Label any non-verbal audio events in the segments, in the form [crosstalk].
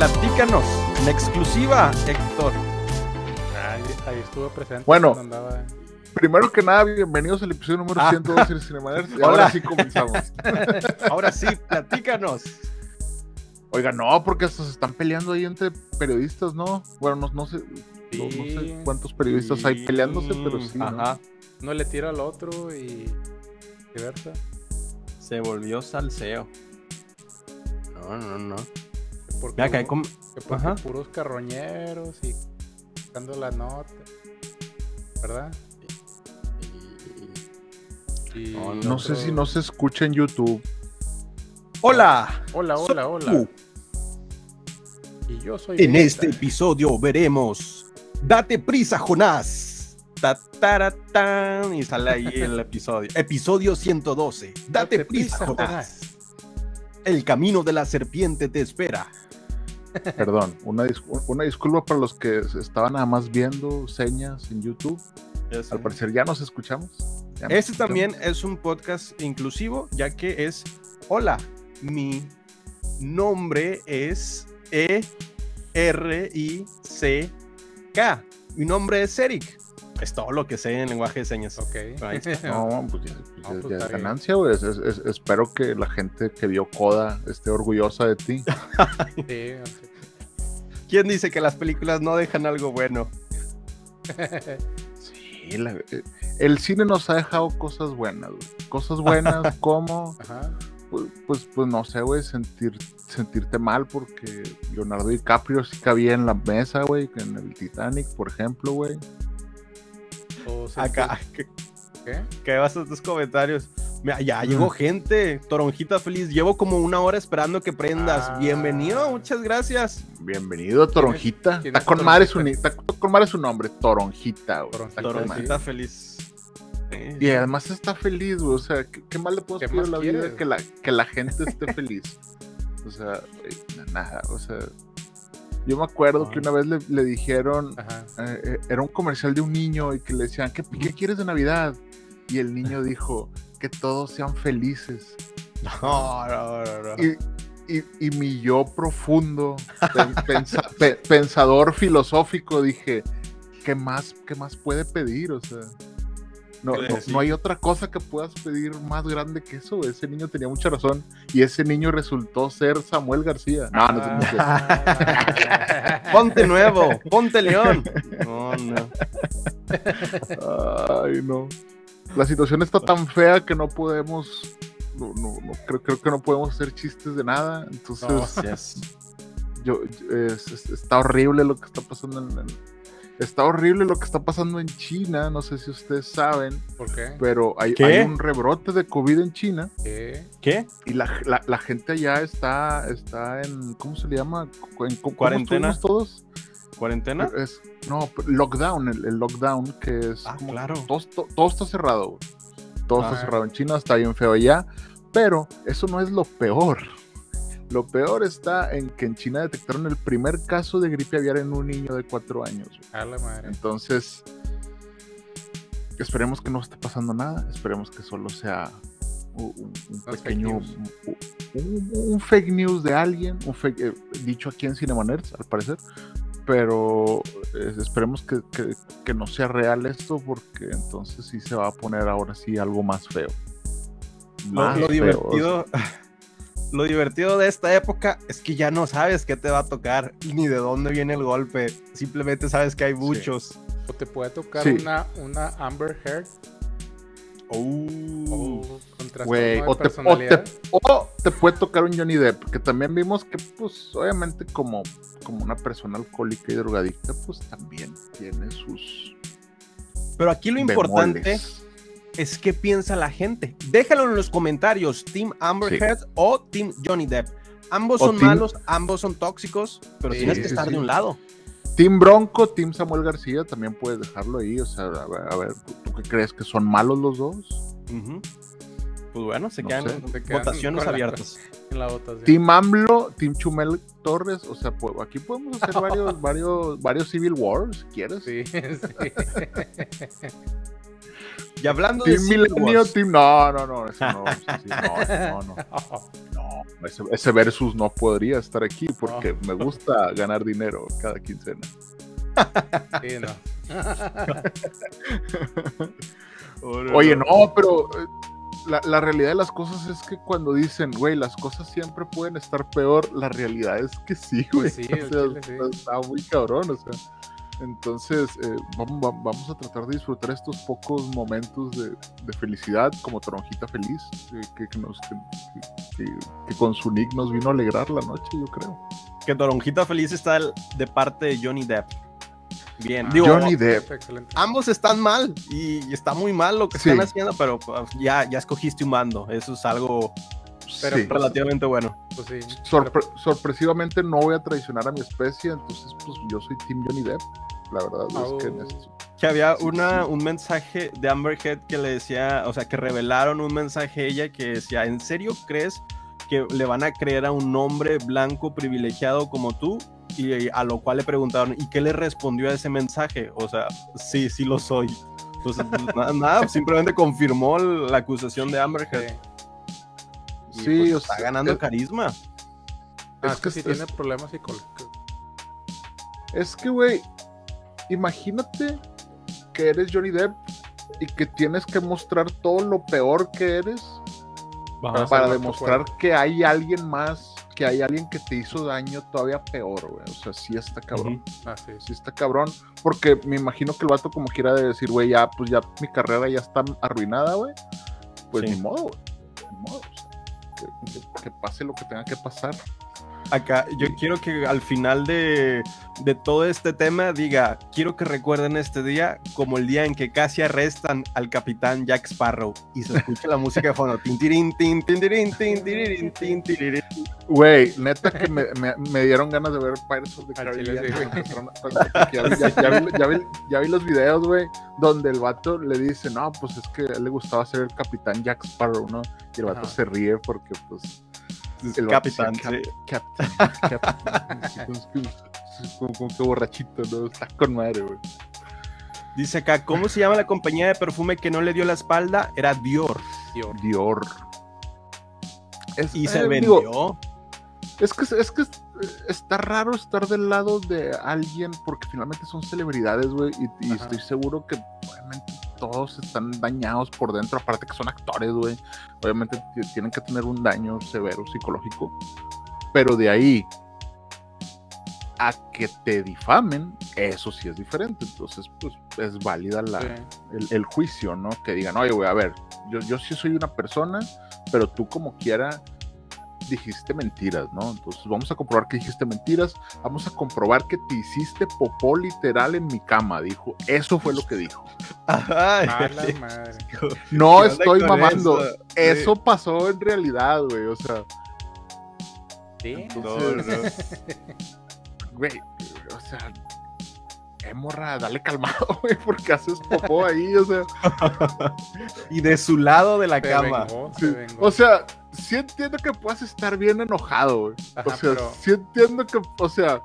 Platícanos, la exclusiva, Héctor. Ahí, ahí estuvo presente. Bueno. andaba- Primero que nada, bienvenidos al episodio número Ah. 112 de Cinema Nerds, y ahora sí comenzamos. [laughs] Ahora sí, platícanos. Oiga, no, porque hasta se están peleando ahí entre periodistas, ¿no? Bueno, no, no sé, no, no sé cuántos periodistas hay peleándose, pero sí. ¿no? Ajá, Uno le tira al otro y viceversa. se volvió salseo. No, no, no. Que porque, Mira, que hay uno- como- que porque Ajá. puros carroñeros y buscando la nota. ¿Verdad? Y No, No sé si no se escucha en YouTube. Hola. Hola, soy hola, hola. tú. Y yo soy. En Vegeta. este episodio veremos Date prisa, Jonás. Ta, tara, tan, y sale ahí [laughs] el episodio. Episodio 112. Date, prisa, Jonás. El camino de la serpiente te espera. Perdón, una, dis- una disculpa para los que estaban nada más viendo señas en YouTube. Al parecer ya nos escuchamos. ya nos Este escuchamos. también es un podcast inclusivo, ya que es, hola, mi nombre es E E-R-I-C-K. Mi nombre es Eric. Es todo lo que sé en lenguaje de señas. Ok. [laughs] No, pues ya, pues No, ya- pues ya está es ganancia, güey. Es- es- es- espero que la gente que vio Coda esté orgullosa de ti. [laughs] Sí. ¿Quién dice que las películas no dejan algo bueno? Sí, la- eh, el cine nos ha dejado cosas buenas, güey. Cosas buenas [laughs] como, Ajá. pues, pues, pues, no sé, güey, sentir, sentirte mal porque Leonardo DiCaprio sí cabía en la mesa, güey, en el Titanic, por ejemplo, güey. Acá, que, ¿Qué? que vas a tus comentarios. Mira, ya llegó gente. Toronjita feliz. Llevo como una hora esperando que prendas. Ah. Bienvenido, muchas gracias. Bienvenido, Toronjita. Está es con madre su, está con madre su nombre, Toronjita, güey. Toronjita, feliz. Sí. Y además está feliz, güey. O sea, ¿qué, qué más le puedo ¿Qué pedir a la vida que la, que la gente esté feliz? O sea, güey, nada, o sea. Yo me acuerdo que una vez le, le dijeron, eh, eh, era un comercial de un niño y que le decían, ¿qué, qué quieres de Navidad? Y el niño [laughs] dijo, que todos sean felices. No, no, no, no. Y, y, y mi yo profundo, pen- pensa- pe- pensador filosófico, dije, ¿qué más, ¿qué más puede pedir? O sea, no, ¿Qué no, no hay otra cosa que puedas pedir más grande que eso. Ese niño tenía mucha razón y ese niño resultó ser Samuel García. No, no. Ah. [laughs] Ponte nuevo, ponte león. No, no. Ay, no. La situación está tan fea que no podemos. No, no, no, creo, creo que no podemos hacer chistes de nada. Entonces. Yes. yo, es- es- está horrible lo que está pasando en, en- Está horrible lo que está pasando en China. No sé si ustedes saben, ¿Por qué? pero hay, ¿Qué? hay un rebrote de COVID en China ¿Qué? ¿Qué? y la, la- la gente allá está, está en. ¿Cómo se le llama? ¿En, cómo- ¿Cuarentena? ¿Cómo estuvimos todos? ¿Cuarentena? Es, no, lockdown, el, el lockdown, que es Ah, como claro. todo, to- todo está cerrado. Todo Ah. está cerrado en China, está bien feo allá, pero eso no es lo peor. Lo peor está en que en China detectaron el primer caso de gripe aviar en un niño de cuatro años. güey. A la madre. Entonces, esperemos que no esté pasando nada, esperemos que solo sea un, un- pequeño, un, un- un fake news de alguien, un fake, eh, dicho aquí en Cinema Nerds, al parecer, pero eh, esperemos que, que- que no sea real esto, porque entonces sí se va a poner ahora sí algo más feo. Lo, Más lo feo, divertido. Lo divertido de esta época es que ya no sabes qué te va a tocar ni de dónde viene el golpe. Simplemente sabes que hay muchos. O te puede tocar Sí. una, una Amber Heard Oh. o con trastorno Güey, de o te, o, te, o te puede tocar un Johnny Depp, que también vimos que, pues, obviamente, como, como una persona alcohólica y drogadicta, pues también tiene sus. Pero aquí lo importante. Es qué piensa la gente. Déjalo en los comentarios, Team Amber Sí. Heard o Team Johnny Depp. Ambos O son team- malos, ambos son tóxicos, pero Sí, tienes que estar sí. de un lado. Team Bronco, Team Samuel García, también puedes dejarlo ahí. O sea, a ver, a ver, ¿tú, tú qué crees que son malos los dos? Pues bueno, se No quedan sé. Se quedan votaciones abiertas. En la votación. Team AMLO, Team Chumel Torres. O sea, pues, aquí podemos hacer [laughs] varios, varios, varios Civil Wars, si quieres. Sí, [laughs] sí. Y hablando de Team Civil Milenio, Team. No, no, no, eso no, no, no, no. [laughs] No, ese, ese versus no podría estar aquí porque me gusta ganar dinero cada quincena. Sí, no. [laughs] Oye, no, pero eh, la, la realidad de las cosas es que cuando dicen, güey, las cosas siempre pueden estar peor, la realidad es que sí, güey. Sí, [laughs] O sea, sí. está muy cabrón, o sea. Entonces, eh, vamos, va- vamos a tratar de disfrutar estos pocos momentos de, de felicidad, como Toronjita Feliz, eh, que, que nos, que, que- que con su nick nos vino a alegrar la noche, yo creo. que Toronjita Feliz está el- de parte de Johnny Depp. Bien, Ah, digo, Johnny Depp. Excelente. ambos están mal y, y está muy mal lo que Sí. están haciendo, pero pues, ya, ya escogiste un bando. Eso es algo Pero, Sí. relativamente bueno. Pues sí. Sorpre- sorpresivamente no voy a traicionar a mi especie, entonces pues yo soy Team Johnny Depp. La verdad es que en esto- Que había una, un mensaje de Amber Heard que le decía, o sea, que revelaron un mensaje a ella que decía, ¿en serio crees que le van a creer a un hombre blanco privilegiado como tú? Y a lo cual le preguntaron, ¿y qué le respondió a ese mensaje? O sea, sí, sí lo soy. Entonces, pues, [laughs] nada, nada, simplemente confirmó la acusación de Amber Heard. Sí. Y, Sí, pues, o está sea, ganando es- carisma. Ah, Es es que que sí es- tiene problemas psicológicos. Es que, güey, imagínate que eres Johnny Depp y que tienes que mostrar todo lo peor que eres para demostrar que hay alguien más, que hay alguien que te hizo daño todavía peor, güey. O sea, sí está cabrón. Ah, sí. Sí está cabrón. Porque me imagino que el vato como quiera de decir, güey, ya, pues ya mi carrera ya está arruinada, güey. Pues Sí. ni modo, güey. Ni modo. o sea, que, que- que pase lo que tenga que pasar. Acá, yo quiero que al final de, de todo este tema diga, quiero que recuerden este día como el día en que casi arrestan al capitán Jack Sparrow y se escucha la música de fondo. Tin, tirin, tin, tin, tirin, tin, tiririn, tin, tiririn. Güey, neta que me, me- me dieron ganas de ver Pirates of the Caribbean. chile sí, güey. cuando empezaron a- cuando- porque Ya, vi- ya- ya vi, ya vi- ya vi los videos, güey, donde el vato le dice, no, pues es que a él le gustaba ser el capitán Jack Sparrow, ¿no? Y el vato Ajá. se ríe porque, pues, el vato Capitán, decía, sí. "Cap- Captain, Captain". Así [laughs] como, como- que borrachito, ¿no? Está con madre, güey. Dice acá, ¿cómo se llama la compañía de perfume que no le dio la espalda? Era Dior. Dior. Dior. Es, Y eh, se digo, vendió. Es que, es que está raro estar del lado de alguien porque finalmente son celebridades, güey, y, estoy seguro que obviamente todos están dañados por dentro, aparte que son actores, güey. Obviamente tienen que tener un daño severo psicológico, pero de ahí a que te difamen, eso sí es diferente. Entonces, pues es válida la, Sí. el, el juicio, ¿no? Que digan, oye, güey, a ver, yo, yo sí soy una persona, pero tú como quiera dijiste mentiras, ¿no? Entonces vamos a comprobar que dijiste mentiras, vamos a comprobar que te hiciste popó literal en mi cama, dijo. Eso fue lo que dijo. Ay, madre. No ¿Qué onda estoy mamando. eso? Eso pasó en realidad, güey. O sea, Sí. No, güey, o sea, eh, morra, dale calmado, [laughs] güey, porque haces popó ahí, o sea. [laughs] Y de su lado de la Se cama. vengó, Sí, se vengó. O sea, sí entiendo que puedas estar bien enojado, güey. O sea, pero- sí entiendo que, o sea,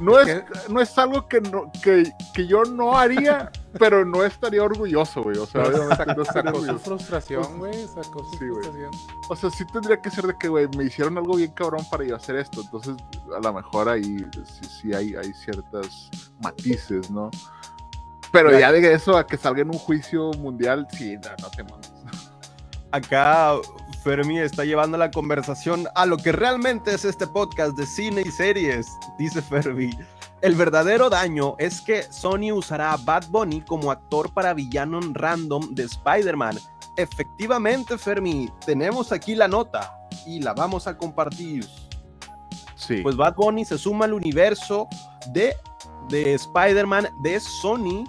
no es, Es no es algo que, no, que, que yo no haría, [laughs] pero no estaría orgulloso, güey. O sea, sacó, no estaría sacó su orgulloso. frustración, güey. Sacó su Sí, güey. frustración. O sea, sí tendría que ser de que, güey, me hicieron algo bien cabrón para yo hacer esto. Entonces, a lo mejor ahí sí, sí hay, hay ciertas matices, ¿no? Pero Mira. ya de eso a que salga en un juicio mundial, sí, no, no te mames. Acá Fermi está llevando la conversación a lo que realmente es este podcast de cine y series, dice Fermi. El verdadero daño es que Sony usará a Bad Bunny como actor para villano random de Spider-Man. Efectivamente, Fermi, tenemos aquí la nota y la vamos a compartir. Sí. Pues Bad Bunny se suma al universo de, de Spider-Man de Sony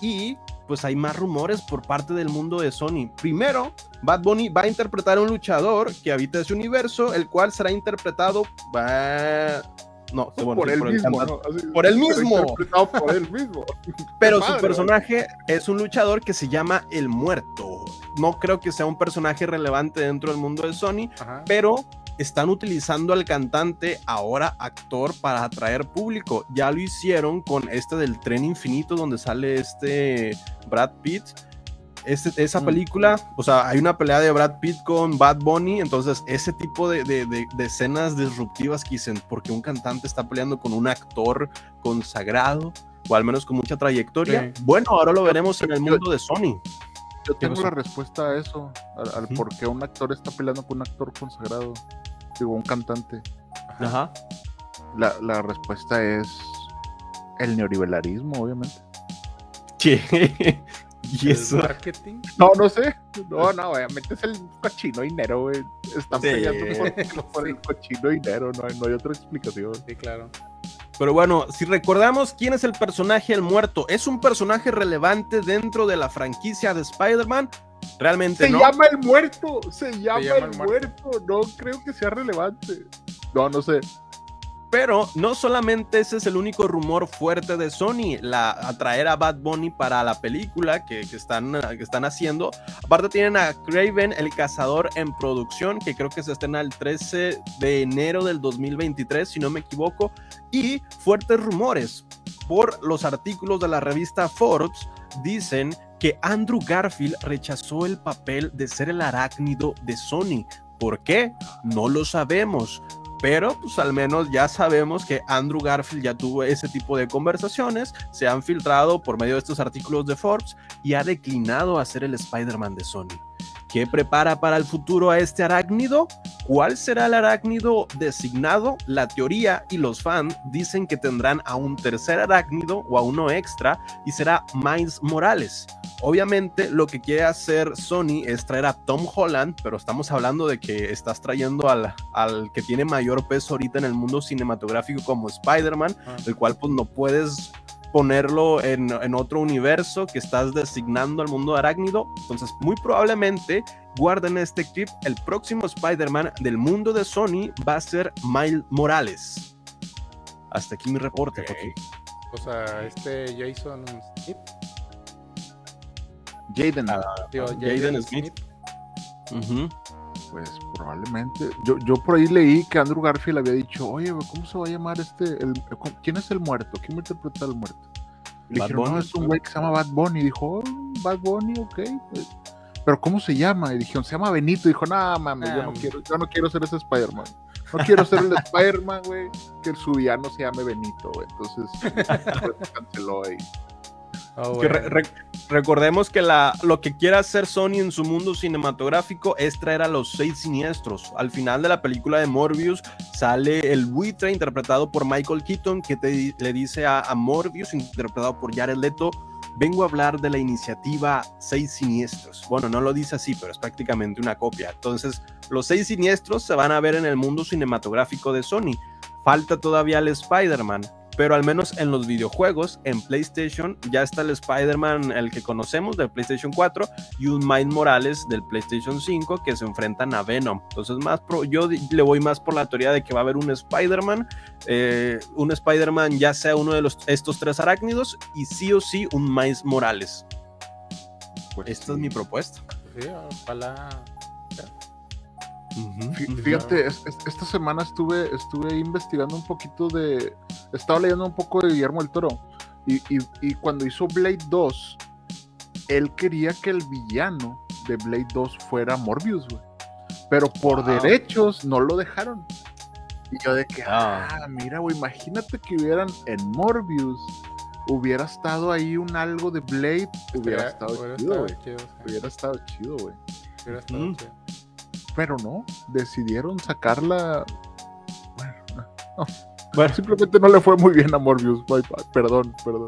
y pues hay más rumores por parte del mundo de Sony. Primero, Bad Bunny va a interpretar a un luchador que habita ese universo, el cual será interpretado, va- No, bueno, por sí, él el mismo, cantante. ¿no? Así, Por él pero mismo. por él mismo. [laughs] Pero su personaje es un luchador que se llama El Muerto. No creo que sea un personaje relevante dentro del mundo de Sony, Ajá. pero están utilizando al cantante, ahora actor, para atraer público. Ya lo hicieron con este del tren infinito, donde sale este Brad Pitt. Este- esa Mm. película, o sea, hay una pelea de Brad Pitt con Bad Bunny, entonces ese tipo de, de- de- de escenas disruptivas que dicen, porque un cantante está peleando con un actor consagrado, o al menos con mucha trayectoria. Sí. Bueno, ahora lo veremos en el mundo de Sony. Yo tengo la respuesta a eso, al, por qué un actor está peleando con un actor consagrado, digo, un cantante. Ajá. La, la respuesta es el neoliberalismo, obviamente. ¿Qué? [laughs] y El eso. marketing. No, no sé. No, no, obviamente es el cochino dinero, güey. Están Sí. peleando por, [laughs] por el cochino dinero, no hay, no hay otra explicación. Sí, claro. Pero bueno, si recordamos quién es el personaje El Muerto, ¿es un personaje relevante dentro de la franquicia de Spider-Man? Realmente Se no. llama el muerto, se llama, llama el el muerto. No creo que sea relevante. No, no sé. Pero no solamente ese es el único rumor fuerte de Sony, la atraer a Bad Bunny para la película que, están, que están haciendo. Aparte tienen a Craven, el cazador en producción, que creo que se estrena el 13 de enero del 2023, si no me equivoco. Y fuertes rumores por los artículos de la revista Forbes dicen que Andrew Garfield rechazó el papel de ser el arácnido de Sony. ¿Por qué? No lo sabemos. Pero pues al menos ya sabemos que Andrew Garfield ya tuvo ese tipo de conversaciones, se han filtrado por medio de estos artículos de Forbes y ha declinado a ser el Spider-Man de Sony. ¿Qué prepara para el futuro a este arácnido? ¿Cuál será el arácnido designado? La teoría y los fans dicen que tendrán a un tercer arácnido o a uno extra y será Miles Morales. Obviamente lo que quiere hacer Sony es traer a Tom Holland, pero estamos hablando de que estás trayendo al, al que tiene mayor peso ahorita en el mundo cinematográfico como Spider-Man, Ah. el cual pues no puedes ponerlo en, en otro universo que estás designando al mundo arácnido. Entonces muy probablemente guarden este clip, el próximo Spider-Man del mundo de Sony va a ser Miles Morales. Hasta aquí mi reporte, Ok. Joaquín. O sea, este Jason Smith. Jaden, Digo, Jaden Smith. Ujú. Pues probablemente. Yo, yo por ahí leí que Andrew Garfield había dicho, oye, ¿cómo se va a llamar este? El, ¿Quién es el muerto? ¿Quién va a interpretar al muerto? Le Bad dijeron, no, Bunny, es un ¿no? güey que se llama Bad Bunny. Y dijo, oh, Bad Bunny, ok. pues. Pero ¿cómo se llama? Y dijeron, se llama Benito. Y dijo, no, mames, yo, Ah, no quiero, yo no quiero ser ese Spider-Man. No quiero ser el [laughs] Spider-Man, güey, que su villano se llame Benito, güey. Entonces, pues, canceló ahí. Oh, Que bueno. re- re- recordemos que la, lo que quiere hacer Sony en su mundo cinematográfico es traer a los seis siniestros. Al final de la película de Morbius sale el buitre interpretado por Michael Keaton que te le dice a, a Morbius interpretado por Jared Leto, vengo a hablar de la iniciativa Seis Siniestros. Bueno, no lo dice así, pero es prácticamente una copia. Entonces, los seis siniestros se van a ver en el mundo cinematográfico de Sony. Falta todavía el Spider-Man, pero al menos en los videojuegos, en PlayStation, ya está el Spider-Man, el que conocemos del PlayStation 4, y un Miles Morales del PlayStation 5 que se enfrentan a Venom. Entonces, más pro- yo le voy más por la teoría de que va a haber un Spider-Man, eh, un Spider-Man ya sea uno de los, estos tres arácnidos, y sí o sí un Miles Morales. Pues, Esta es mi propuesta. Sí, ojalá. Fí- Fíjate, es- es- esta semana estuve, estuve investigando un poquito de. Estaba leyendo un poco de Guillermo del Toro. Y, y- y cuando hizo Blade 2, él quería que el villano de Blade 2 fuera Morbius, güey. Pero por Wow. derechos no lo dejaron. Y yo de que, Ah. ah, mira, güey, imagínate que hubieran en Morbius, hubiera estado ahí un algo de Blade, hubiera Hubiera- estado hubiera chido, estado güey. chido, sí. Hubiera estado chido, güey. Hubiera estado chido. Pero no, decidieron sacarla. Bueno, no, Bueno, simplemente no le fue muy bien a Morbius. Perdón, perdón.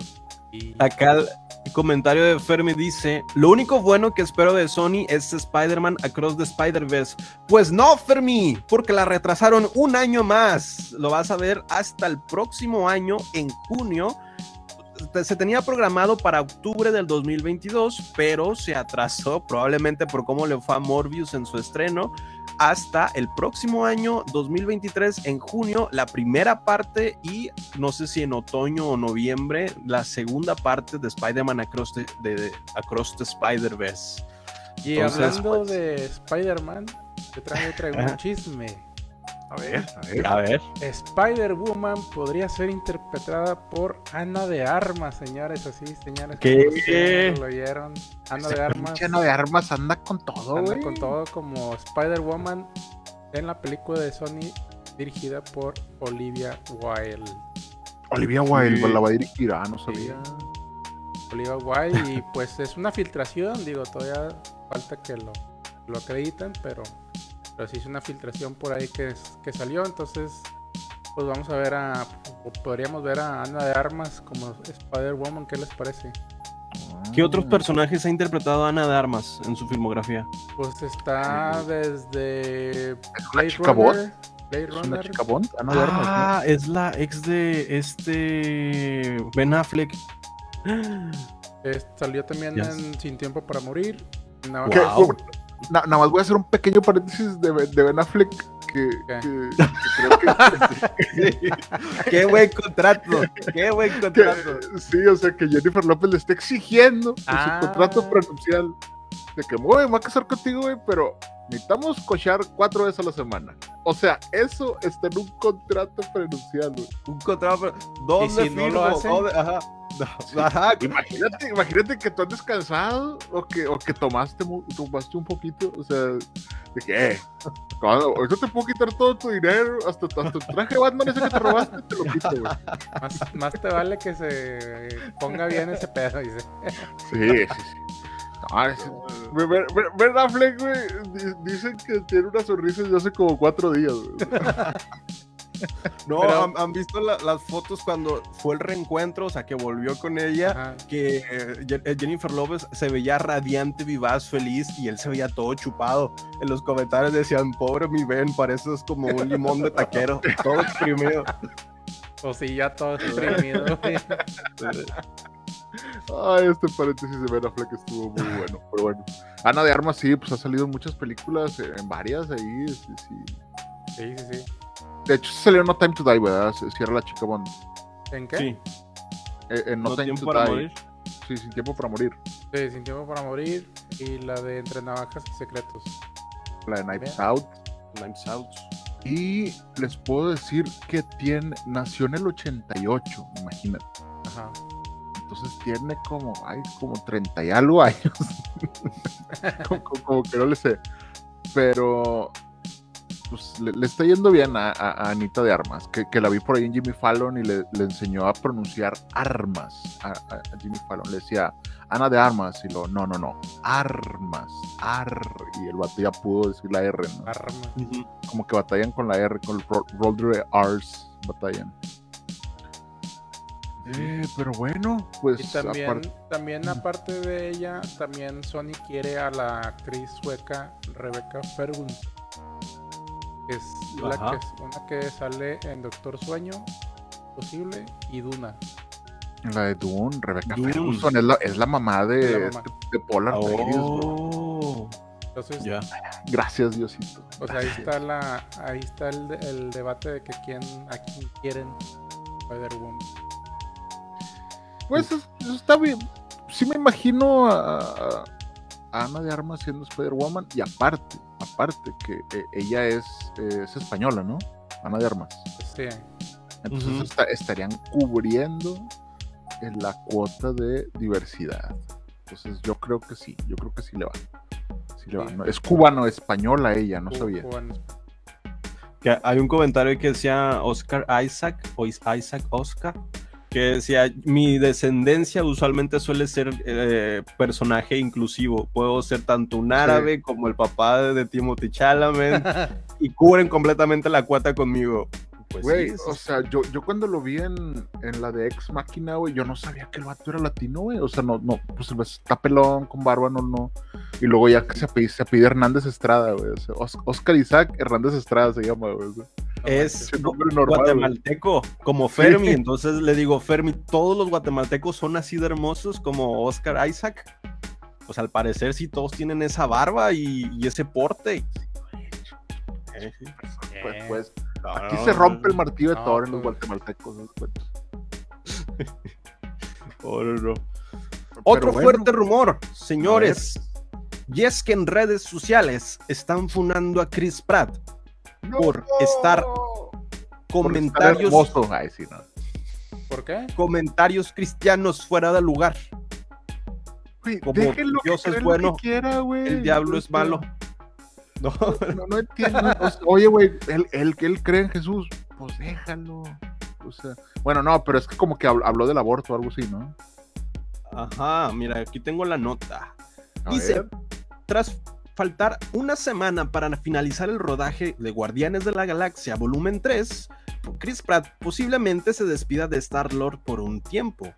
Acá el comentario de Fermi dice: Lo único bueno que espero de Sony es Spider-Man Across the Spider-Verse. Pues no, Fermi, porque la retrasaron un año más. Lo vas a ver hasta el próximo año, en junio. Se tenía programado para octubre del 2022, pero se atrasó probablemente por cómo le fue a Morbius en su estreno. hasta el próximo año 2023, en junio, la primera parte y no sé si en otoño o noviembre, la segunda parte de Spider-Man Across the, de- Across the Spider-Verse. Y Entonces, hablando pues- de Spider-Man, te traigo, un chisme. A ver, a ver. A ver. Spider-Woman podría ser interpretada por Ana de Armas, señores, así, señores. ¿Qué? ¿Lo oyeron? Ana de Armas. pinche Ana de armas anda con todo, anda con todo como Spider-Woman en la película de Sony dirigida por Olivia Wilde. Olivia Wilde Sí. la va a dirigir, ah, no sabía. Olivia Wilde y pues es una filtración, digo, todavía falta que lo, lo acrediten, pero, pero sí es una filtración por ahí que, es- que salió, entonces pues vamos a ver a, o podríamos ver a Ana de Armas como Spider-Woman, ¿qué les parece? ¿Qué otros personajes ha interpretado Ana de Armas en su filmografía? Pues está desde una Blade chica Runner? Blade ¿Es una Runner, chica Bond? Ana de armas, Ah, es la ex de este Ben Affleck. salió también en Sin Tiempo para Morir, Wow. Na- nada más voy a hacer un pequeño paréntesis de, Ben- de Ben Affleck que, ¿Qué? que- que creo que, [laughs] qué buen contrato, qué buen que- contrato. sí, o sea, que Jennifer López le está exigiendo en Ah. su contrato prenupcial de que, güey, me voy a casar contigo, güey, pero necesitamos cochar cuatro veces a la semana. O sea, eso está en un contrato prenupcial, güey. Un contrato, ¿dónde ¿Y si no firmo? lo? ¿Dónde? Ajá. No, ajá. Imagínate, imagínate que tú andes cansado o que, o que tomaste, tomaste un poquito, o sea, de que, ahorita te puedo quitar todo tu dinero, hasta, hasta tu traje de Batman ese que te robaste, te lo quito, güey. más, más te vale que se ponga bien ese pedo, dice. Sí, sí, sí. No, es- Ben Affleck, güey, di- dicen que tiene una sonrisa desde hace como cuatro días, güey. [laughs] [laughs] No, Pero- ¿han, han visto la- las fotos cuando fue el reencuentro, o sea, que volvió con ella? Ajá. Que eh, eh, Jennifer Lopez se veía radiante, vivaz, feliz y él se veía todo chupado. En los comentarios decían, pobre mi Ben, pareces como un limón de taquero, [laughs] todo exprimido. O si ya todo exprimido. [laughs] Ay, este paréntesis de Ben Affleck estuvo muy bueno, pero bueno. Ana de Armas, sí, pues ha salido en muchas películas, en varias ahí, sí, sí. Sí, sí, sí. De hecho, salió No Time to Die, ¿verdad? Se cierra la chica Bond. ¿En qué? Sí, Eh, en No, no Time tiempo to para Die. morir. Sí, sin tiempo para morir. Sí, Sin Tiempo para Morir y la de Entre Navajas y Secretos. La de Knives. Out. Knives Out. Y les puedo decir que tiene, nació en el 88, imagínate. Ajá. Entonces tiene como, ay, como 30 y algo años. [laughs] como, como- como que no le sé. Pero pues le, le está yendo bien a, a- a Anita de Armas, que, que la vi por ahí en Jimmy Fallon y le, le enseñó a pronunciar armas a, Jimmy Fallon. Le decía, Ana de Armas, y lo, no, no, no, armas, ar, y el vato ya pudo decir la R, ¿no? Arma. Ujú. Como que batallan con la R, con el ro- roll de R's, batallan. Eh, pero bueno, pues Y también, aparte- también aparte de ella, también Sony quiere a la actriz sueca Rebecca Ferguson. Es la Ajá. que, es una que sale en Doctor Sueño, posible, y Duna. La de Dune, Rebecca Dune. Ferguson, es la, es la mamá de, la mamá. de bro. Oh, Entonces, ya. Gracias, Diosito. pues ahí está la, ahí está el, el debate de que quién, a quién quieren Spider-Woman. Pues es- eso está bien. Sí me imagino a, a- a Ana de Armas siendo Spider-Woman y aparte, aparte que eh, ella es, eh, es española, ¿no? Ana de Armas. Sí, Entonces estarían cubriendo en la cuota de diversidad. Entonces yo creo que sí, yo creo que sí le va. Sí le va. No, es cubano-española ella, no sabía. Que hay un comentario que decía Oscar Isaac o Is- Isaac Oscar que decía mi descendencia usualmente suele ser eh, personaje inclusivo. Puedo ser tanto un árabe como el papá de, Timothy Chalamet [laughs] y cubren completamente la cuota conmigo pues Güey, sí, o eso- sea, yo, yo cuando lo vi en, en la de Ex Máquina, güey, yo no sabía que el vato era latino, güey. O sea, no, no, pues vato está pelón, con barba, no, no. Y luego ya que se apellida, se apellida Hernández Estrada, güey. O sea, Os- Oscar Isaac Hernández Estrada se llama, güey. o sea, es normal, güey. guatemalteco como Fermi entonces le digo Fermi todos los guatemaltecos son así de hermosos como Oscar Isaac pues al parecer sí todos tienen esa barba y, y ese porte Eh, sí. Pues, pues, No, aquí no, se rompe no. el martillo de No, Thor en los pues. guatemaltecos. ¿no? [laughs] Oh, no, no. pero Otro bueno, fuerte rumor, señores. Y es que en redes sociales están funando a Chris Pratt ¡no! por estar Por estar comentarios. Ay, sí, no. ¿Por qué? comentarios cristianos fuera de lugar. Como Dios es bueno, quiera, güey. El diablo es malo. [laughs] No, No, no entiendo. o sea, oye, güey, él, él, él cree en Jesús. Pues déjalo. O sea, bueno, no, pero es que como que habl- habló del aborto o algo así, ¿no? Ajá, mira, aquí tengo la nota. Dice, tras faltar una semana para finalizar el rodaje de Guardianes de la Galaxia Volumen 3, Chris Pratt posiblemente se despida de Star-Lord por un tiempo.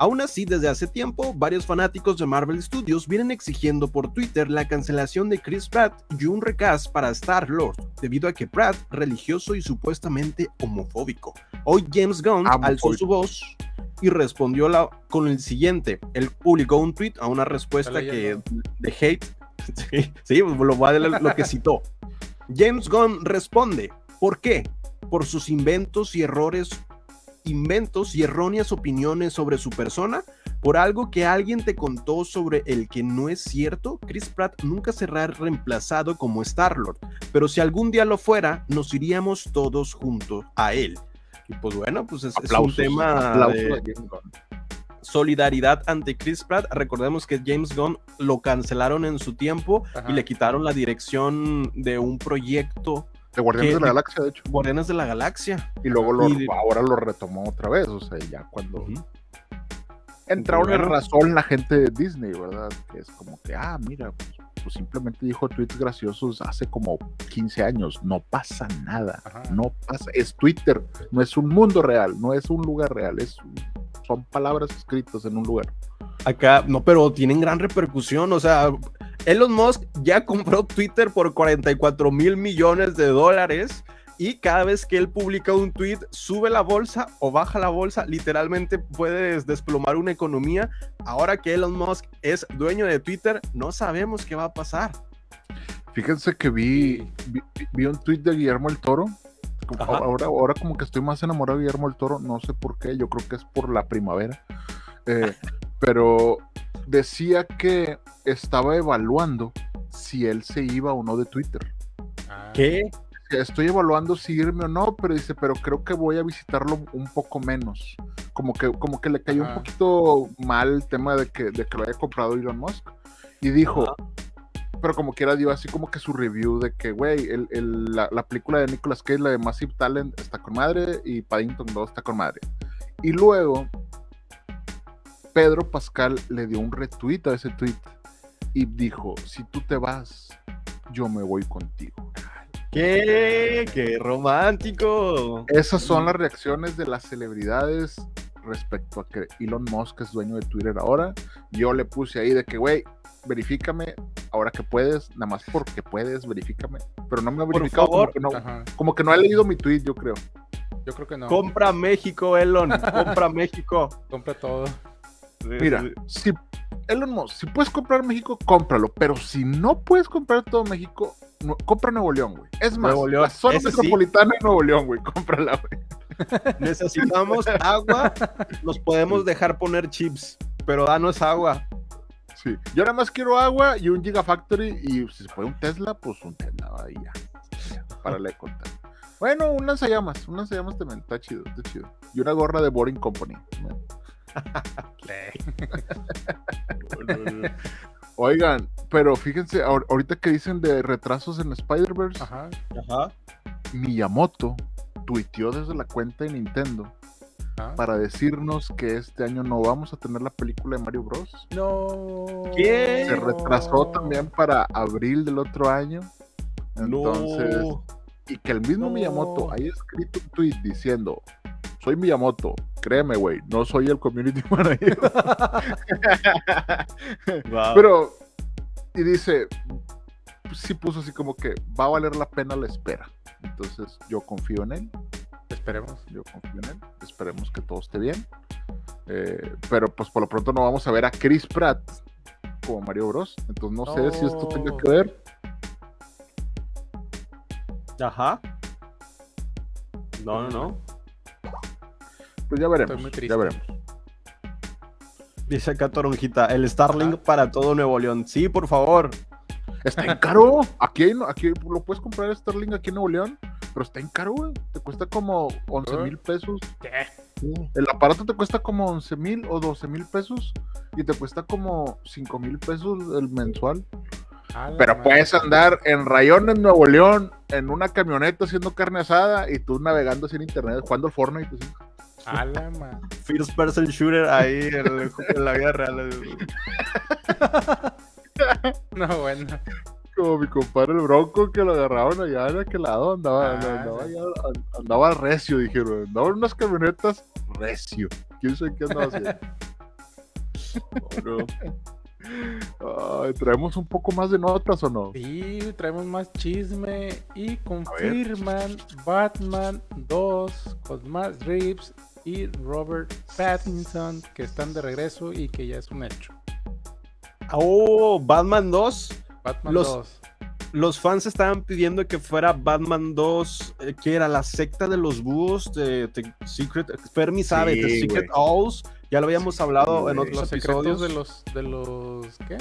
Aún así, desde hace tiempo, varios fanáticos de Marvel Studios vienen exigiendo por Twitter la cancelación de Chris Pratt y un recast para Star-Lord, debido a que Pratt, religioso y supuestamente homofóbico. Hoy James Gunn alzó su voz y respondió la- con el siguiente. Él publicó un tweet a una respuesta que de hate. [laughs] Sí, sí, lo a que citó. James Gunn responde, ¿por qué? Por sus inventos y errores, inventos y erróneas opiniones sobre su persona, por algo que alguien te contó sobre el que no es cierto. Chris Pratt nunca será reemplazado como Star-Lord, pero si algún día lo fuera, nos iríamos todos juntos a él. Y pues bueno, pues es, es un tema de-. Solidaridad ante Chris Pratt. Recordemos que James Gunn lo cancelaron en su tiempo Ajá. y le quitaron la dirección de un proyecto De Guardianes de la Galaxia, de hecho. Guardianes de la Galaxia. Y luego lo- Y- ahora lo retomó otra vez. O sea, ya cuando Ujú. entraron en razón la gente de Disney, ¿verdad? Que es como que, ah, mira, pues, pues simplemente dijo tweets graciosos hace como 15 años. No pasa nada. Ajá. No pasa. Es Twitter. No es un mundo real. No es un lugar real. Es, son palabras escritas en un lugar. Acá, no, pero tienen gran repercusión. O sea, Elon Musk ya compró Twitter por 44 mil millones de dólares. Y cada vez que él publica un tweet, sube la bolsa o baja la bolsa, literalmente puedes desplomar una economía. Ahora que Elon Musk es dueño de Twitter, no sabemos qué va a pasar. Fíjense que vi, vi, vi un tweet de Guillermo el Toro. Ahora, ahora como que estoy más enamorado de Guillermo el Toro, no sé por qué, yo creo que es por la primavera. Eh, [laughs] pero decía que estaba evaluando si él se iba o no de Twitter. Ah, ¿Qué? Estoy evaluando si irme o no, pero dice, pero creo que voy a visitarlo un poco menos. Como que, como que le cayó un poquito mal el tema de que, de que lo haya comprado Elon Musk. Y dijo, pero como quiera dio así como que su review de que, güey, el- el- la, la película de Nicolas Cage, la de Massive Talent, está con madre y Paddington 2 está con madre. Y luego, Pedro Pascal le dio un retweet a ese tweet y dijo, si tú te vas, yo me voy contigo. ¿Qué? ¡Qué romántico! Esas son las reacciones de las celebridades respecto a que Elon Musk es dueño de Twitter ahora. Yo le puse ahí de que, güey, verifícame ahora que puedes, nada más porque puedes, verifícame. Pero no me ha Por verificado, favor. Como, que no, como que no ha leído mi tweet, yo creo. Yo creo que no. Compra México, Elon. [laughs] Compra México. Compra todo. Mira, si Elon Musk, si puedes comprar México, cómpralo. Pero si no puedes comprar todo México, no- compra Nuevo León, güey. Es más, Nuevo León, la zona ese sí. metropolitana de Nuevo León, güey, cómprala, güey. [laughs] necesitamos agua. Nos podemos dejar poner chips, pero danos agua. Sí. Yo nada más quiero agua y un Gigafactory y si se puede un Tesla, pues un Tesla, ahí ya. Ya, Párale de contar. Bueno, un lanzallamas, un lanzallamas también, está chido, está chido. Y una gorra de Boring Company. [laughs] Oigan, pero fíjense, ahor- ahorita que dicen de retrasos en Spider-Verse, Ajá. Ajá. Miyamoto tuiteó desde la cuenta de Nintendo ajá. para decirnos que este año no vamos a tener la película de Mario Bros. No. ¿Qué? Se retrasó también para abril del otro año. Entonces, no. y que el mismo No. Miyamoto haya escrito un tweet diciendo: Soy Miyamoto, créeme, güey, no soy el community [laughs] manager. Wow. Pero, y dice: Sí puso así como que va a valer la pena la espera. Entonces, yo confío en él. Esperemos. Yo confío en él. Esperemos que todo esté bien. Eh, pero, pues por lo pronto no vamos a ver a Chris Pratt como Mario Bros. Entonces, no sé si esto tenga que ver. Ajá. No, no, no. Pues ya veremos. Estoy muy triste. Ya veremos. Dice acá Toronjita, el Starlink para todo Nuevo León. Sí, por favor. Está en caro. Aquí, hay- aquí lo puedes comprar Starlink aquí en Nuevo León, pero está en caro, güey. Te cuesta como 11 mil pesos. ¿Qué? El aparato te cuesta como 11 mil o 12 mil pesos y te cuesta como 5 mil pesos el mensual. Pero madre. puedes andar en Rayón, en Nuevo León, en una camioneta haciendo carne asada y tú navegando así en internet, jugando Fortnite. así. A la madre. First person shooter ahí en, el- en la vida real. [laughs] No, bueno. Como mi compadre el Bronco que lo agarraron allá en aquel lado, andaba, Ah, andaba, sí. allá- andaba recio, dijeron. Andaba en unas camionetas recio. ¿Quién sabe qué andaba haciendo? Oh. [laughs] Ay, ¿Traemos un poco más de notas o no? Y traemos más chisme y confirman Batman 2 con Matt Reeves y Robert Pattinson que están de regreso y que ya es un hecho. Oh, Batman 2. Batman Los- 2. Los fans estaban pidiendo que fuera Batman 2, eh, que era la secta de los búhos de, de Secret. Fermi sabe, Sí, The Secret. Owls. Ya lo habíamos hablado en otros Los secretos episodios. de los de los ¿qué?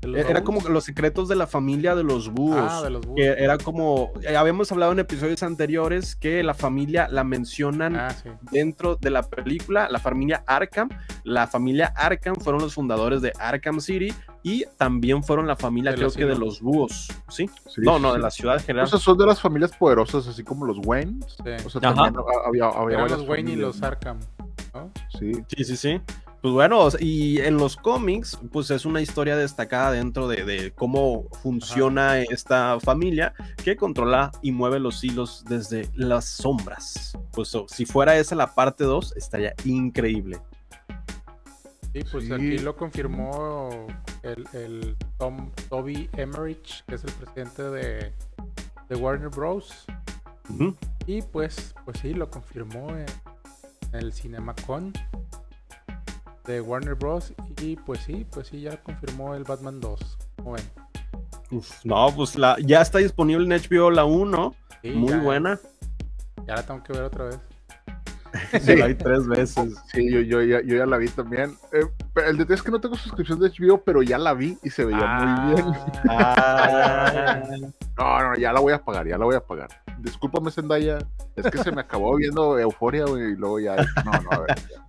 De los Era como los secretos de la familia de los búhos. Ah, de los búhos. que era como, eh, habíamos hablado en episodios anteriores que la familia la mencionan Ah, sí. dentro de la película, la familia Arkham. La familia Arkham fueron los fundadores de Arkham City y también fueron la familia, Del creo que de los búhos, ¿sí? Sí, no, no, sí. de la ciudad en general. O sea, son de las familias poderosas, así como los Wayne. Sí. O sea, Ajá. también ha- había, había los Wayne y los Arkham. ¿no? Sí. Sí, sí, sí. Pues bueno, y en los cómics, pues es una historia destacada dentro de, de cómo funciona esta familia que controla y mueve los hilos desde las sombras. Pues si fuera esa la parte 2, estaría increíble. Sí, pues Sí. aquí lo confirmó el, el Tom, Toby Emmerich, que es el presidente de, de Warner Bros. Y pues, pues sí, lo confirmó en el CinemaCon de Warner Bros. Y pues sí, pues sí, ya confirmó el Batman 2. ¿Cómo ven? Uf, no, pues la, ya está disponible en HBO la 1, Sí, muy ya- buena. Ya la tengo que ver otra vez. [laughs] Sí, la vi tres veces. Sí, yo, yo, ya, yo ya la vi también. Eh, el detalle es que no tengo suscripción de HBO, pero ya la vi y se veía muy bien. Ah, [laughs] No, no, ya la voy a pagar, ya la voy a pagar. Discúlpame, Zendaya. Es que se me acabó viendo Euforia, güey, y luego ya. No, no, a ver. ya.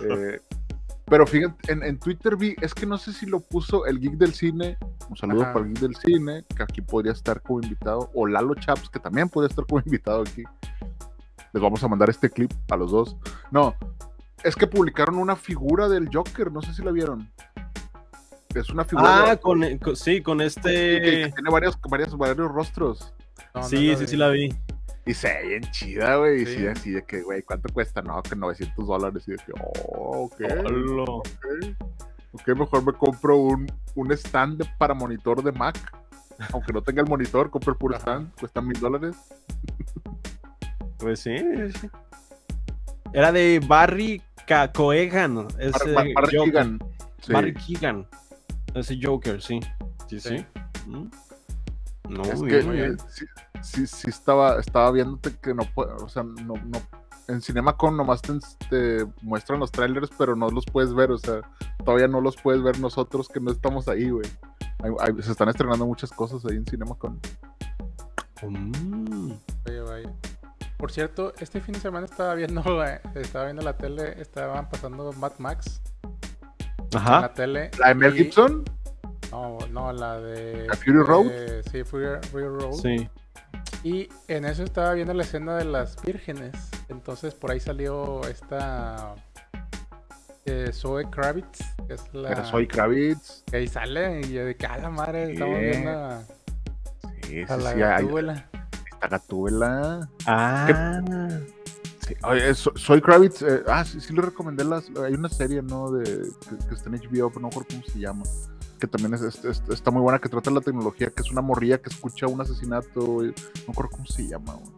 Eh, pero fíjate, en, en Twitter vi, es que no sé si lo puso el Geek del Cine. Un saludo Ajá. para el Geek del Cine, que aquí podría estar como invitado. O Lalo Chaps, que también podría estar como [laughs] invitado aquí. Les vamos a mandar este clip a los dos. No, es que publicaron una figura del Joker, no sé si la vieron. Es una figura. Ah, de- con, con- sí, con que- que este. tiene varios, varios, varios rostros. No, Sí, sí, vi. sí la vi. Y se ve bien chida, güey. Y Sí. sí, así de que, güey, ¿cuánto cuesta? No, que 900 dólares. Y de que, oh, ok. Hola. Ok, mejor me compro un, un stand para monitor de Mac. Aunque no tenga el monitor, compro el puro stand. Cuesta mil dólares. Pues sí, sí. Era de Barry Coegan. Ese Bar- Bar- Barry. Sí. Barry Keegan. Ese Joker, sí. Sí, sí. Sí. Mm. No, Es que bien. eh, sí, sí, sí estaba, estaba viéndote que no puede, o sea, no, no, en CinemaCon nomás te, te muestran los trailers, pero no los puedes ver, o sea, todavía no los puedes ver nosotros que no estamos ahí, güey. Hay- hay- se están estrenando muchas cosas ahí en CinemaCon. Mm. Vaya, vaya. Por cierto, este fin de semana estaba viendo, [laughs] eh, estaba viendo la tele, estaban pasando Mad Max en Ajá. la tele. ¿La de Mel y- Gibson? No, no, la de. ¿La Fury Road? eh, sí, Fury, Fury Road. Sí. Y en eso estaba viendo la escena de las vírgenes. Entonces por ahí salió esta. eh, Zoe Kravitz, que es la. Era Soy Kravitz. Que ahí sale y yo de cada madre estamos Bien. viendo a, Sí, a sí, la sí, hay- gatúbela. esta gatúbela. Ah. Sí, oye, So- Soy Kravitz, eh, ah, sí, sí le recomendé las, hay una serie, ¿no? De, que, que está en HBO, pero no recuerdo cómo se llama. Que también es, es- es- está muy buena, que trata la tecnología, que es una morrilla que escucha un asesinato, y- no recuerdo cómo se llama. güey.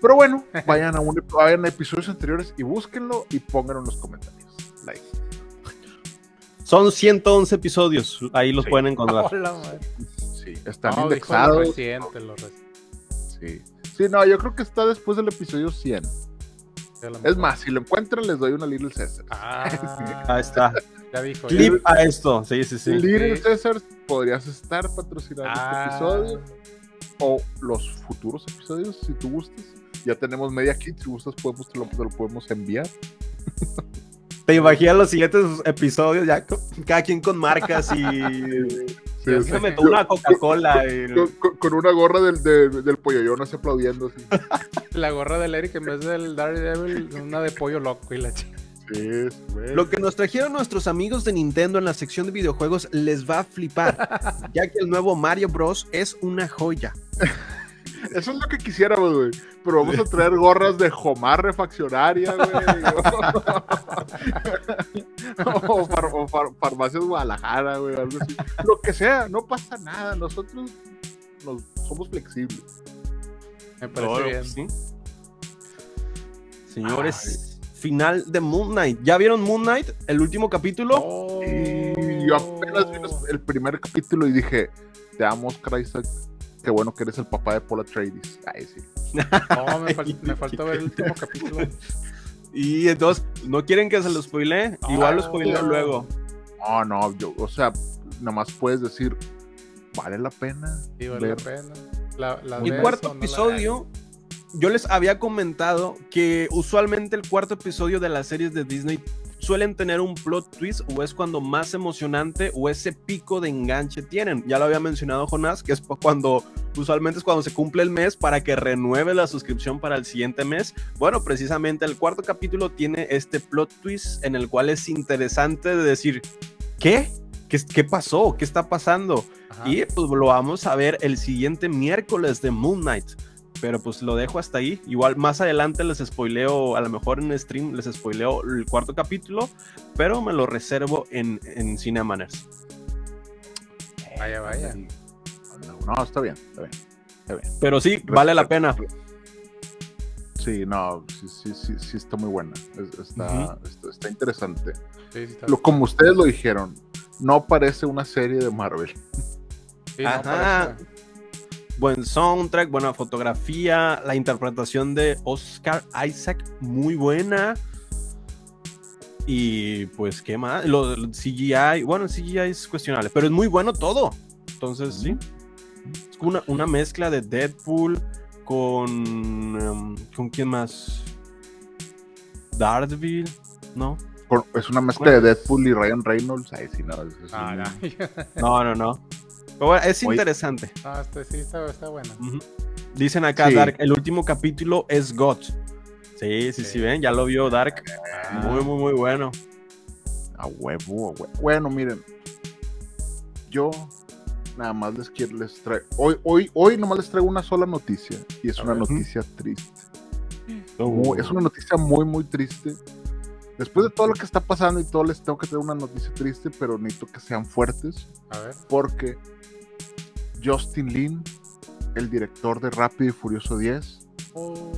Pero bueno, [laughs] vayan a, un, vayan a episodios anteriores y búsquenlo y pónganlo en los comentarios. Like. Son 111 episodios. Ahí los Sí. pueden encontrar. [laughs] Hola. Sí, Sí, están No, dijo lo indexados. reciente, lo reciente. Sí. sí, no, yo creo que está después del episodio 100. Es más, si lo encuentran, les doy una Little Caesar. Ah, [laughs] Ahí está. ya dijo. ya. Clip a esto. Sí, sí, sí. Little sí. Caesar, podrías estar patrocinando Ah, este episodio o los futuros episodios, si tú gustas. Ya tenemos media kit, si gustas, podemos, te, lo, te lo podemos enviar. Te imaginas los siguientes episodios ya cada quien con marcas y. [laughs] Sí, Yo sí. me tomo una Coca-Cola. y- Con, una gorra del, de- del pollo así aplaudiendo. Así. [laughs] La gorra del Eric en vez del Daredevil, una de pollo loco y la chica. Sí. Lo que nos trajeron nuestros amigos de Nintendo en la sección de videojuegos les va a flipar, [laughs] ya que el nuevo Mario Bros. es una joya. [laughs] Eso es lo que quisiéramos, güey. Pero vamos a traer gorras de Jomar refaccionaria, güey. [laughs] o, far- o far- farmacias Guadalajara, güey. Algo así. Lo que sea, no pasa nada. Nosotros nos- somos flexibles. Me parece bien. Sí. Señores, final de Moon Knight. ¿Ya vieron Moon Knight? El último capítulo. Oh. Y yo apenas vi el primer capítulo y dije, te amo, Oscar Isaac. Qué bueno que eres el papá de Paula Atreides. Ay, sí. [laughs] No, me, fal- me falta ver el último capítulo. Y entonces, ¿no quieren que se lo spoile? Igual lo No. spoileo luego. No, no, yo, o sea, nomás puedes decir, vale la pena. Sí, vale la ver". pena. La, la El cuarto episodio, yo les había comentado que usualmente el cuarto episodio de las series de Disney suelen tener un plot twist o es cuando más emocionante o ese pico de enganche tienen. Ya lo había mencionado Jonás, que es cuando usualmente es cuando se cumple el mes para que renueve la suscripción para el siguiente mes. Bueno, precisamente el cuarto capítulo tiene este plot twist en el cual es interesante de decir, ¿qué? ¿Qué, qué pasó? ¿Qué está pasando? Ajá. Y pues lo vamos a ver el siguiente miércoles de Moon Knight. Pero pues lo dejo hasta ahí. Igual más adelante les spoileo, a lo mejor en stream les spoileo el cuarto capítulo, pero me lo reservo en, en Cinemaners. Vaya, vaya. No, no, está bien, está bien. Pero sí, vale la pena. Sí, no, sí, sí, sí, sí está muy buena. Es- está, está, está interesante. Sí, sí, está- Lo, como ustedes lo dijeron, no parece una serie de Marvel. sí, Ajá. Buen soundtrack, buena fotografía, la interpretación de Oscar Isaac, muy buena. Y pues, ¿qué más? Lo, lo CGI, bueno, el CGI es cuestionable, pero es muy bueno todo. Entonces, sí. Es como una, una mezcla de Deadpool con. em, ¿Con quién más? Daredevil, ¿no? Es una mezcla de Deadpool y Ryan Reynolds. Ay, sí, no, es Ah, un- ya. [laughs] No, no, no. Pero bueno, es interesante. Ah, este sí está, está bueno. Dicen acá, Sí. Dark, el último capítulo es God. Sí, sí, sí, Sí. ven, ya lo vio Dark. Ah, Muy, muy, muy bueno. A huevo, a huevo. Bueno, miren. Yo nada más les quiero, les traigo. Hoy, hoy, hoy nomás les traigo una sola noticia. Y es A una ver. noticia triste. Muy- es una noticia muy, muy triste. Después de todo lo que está pasando y todo, les tengo que traer una noticia triste, pero necesito que sean fuertes. A ver. Porque Justin Lin, el director de Rápido y Furioso 10, Oh,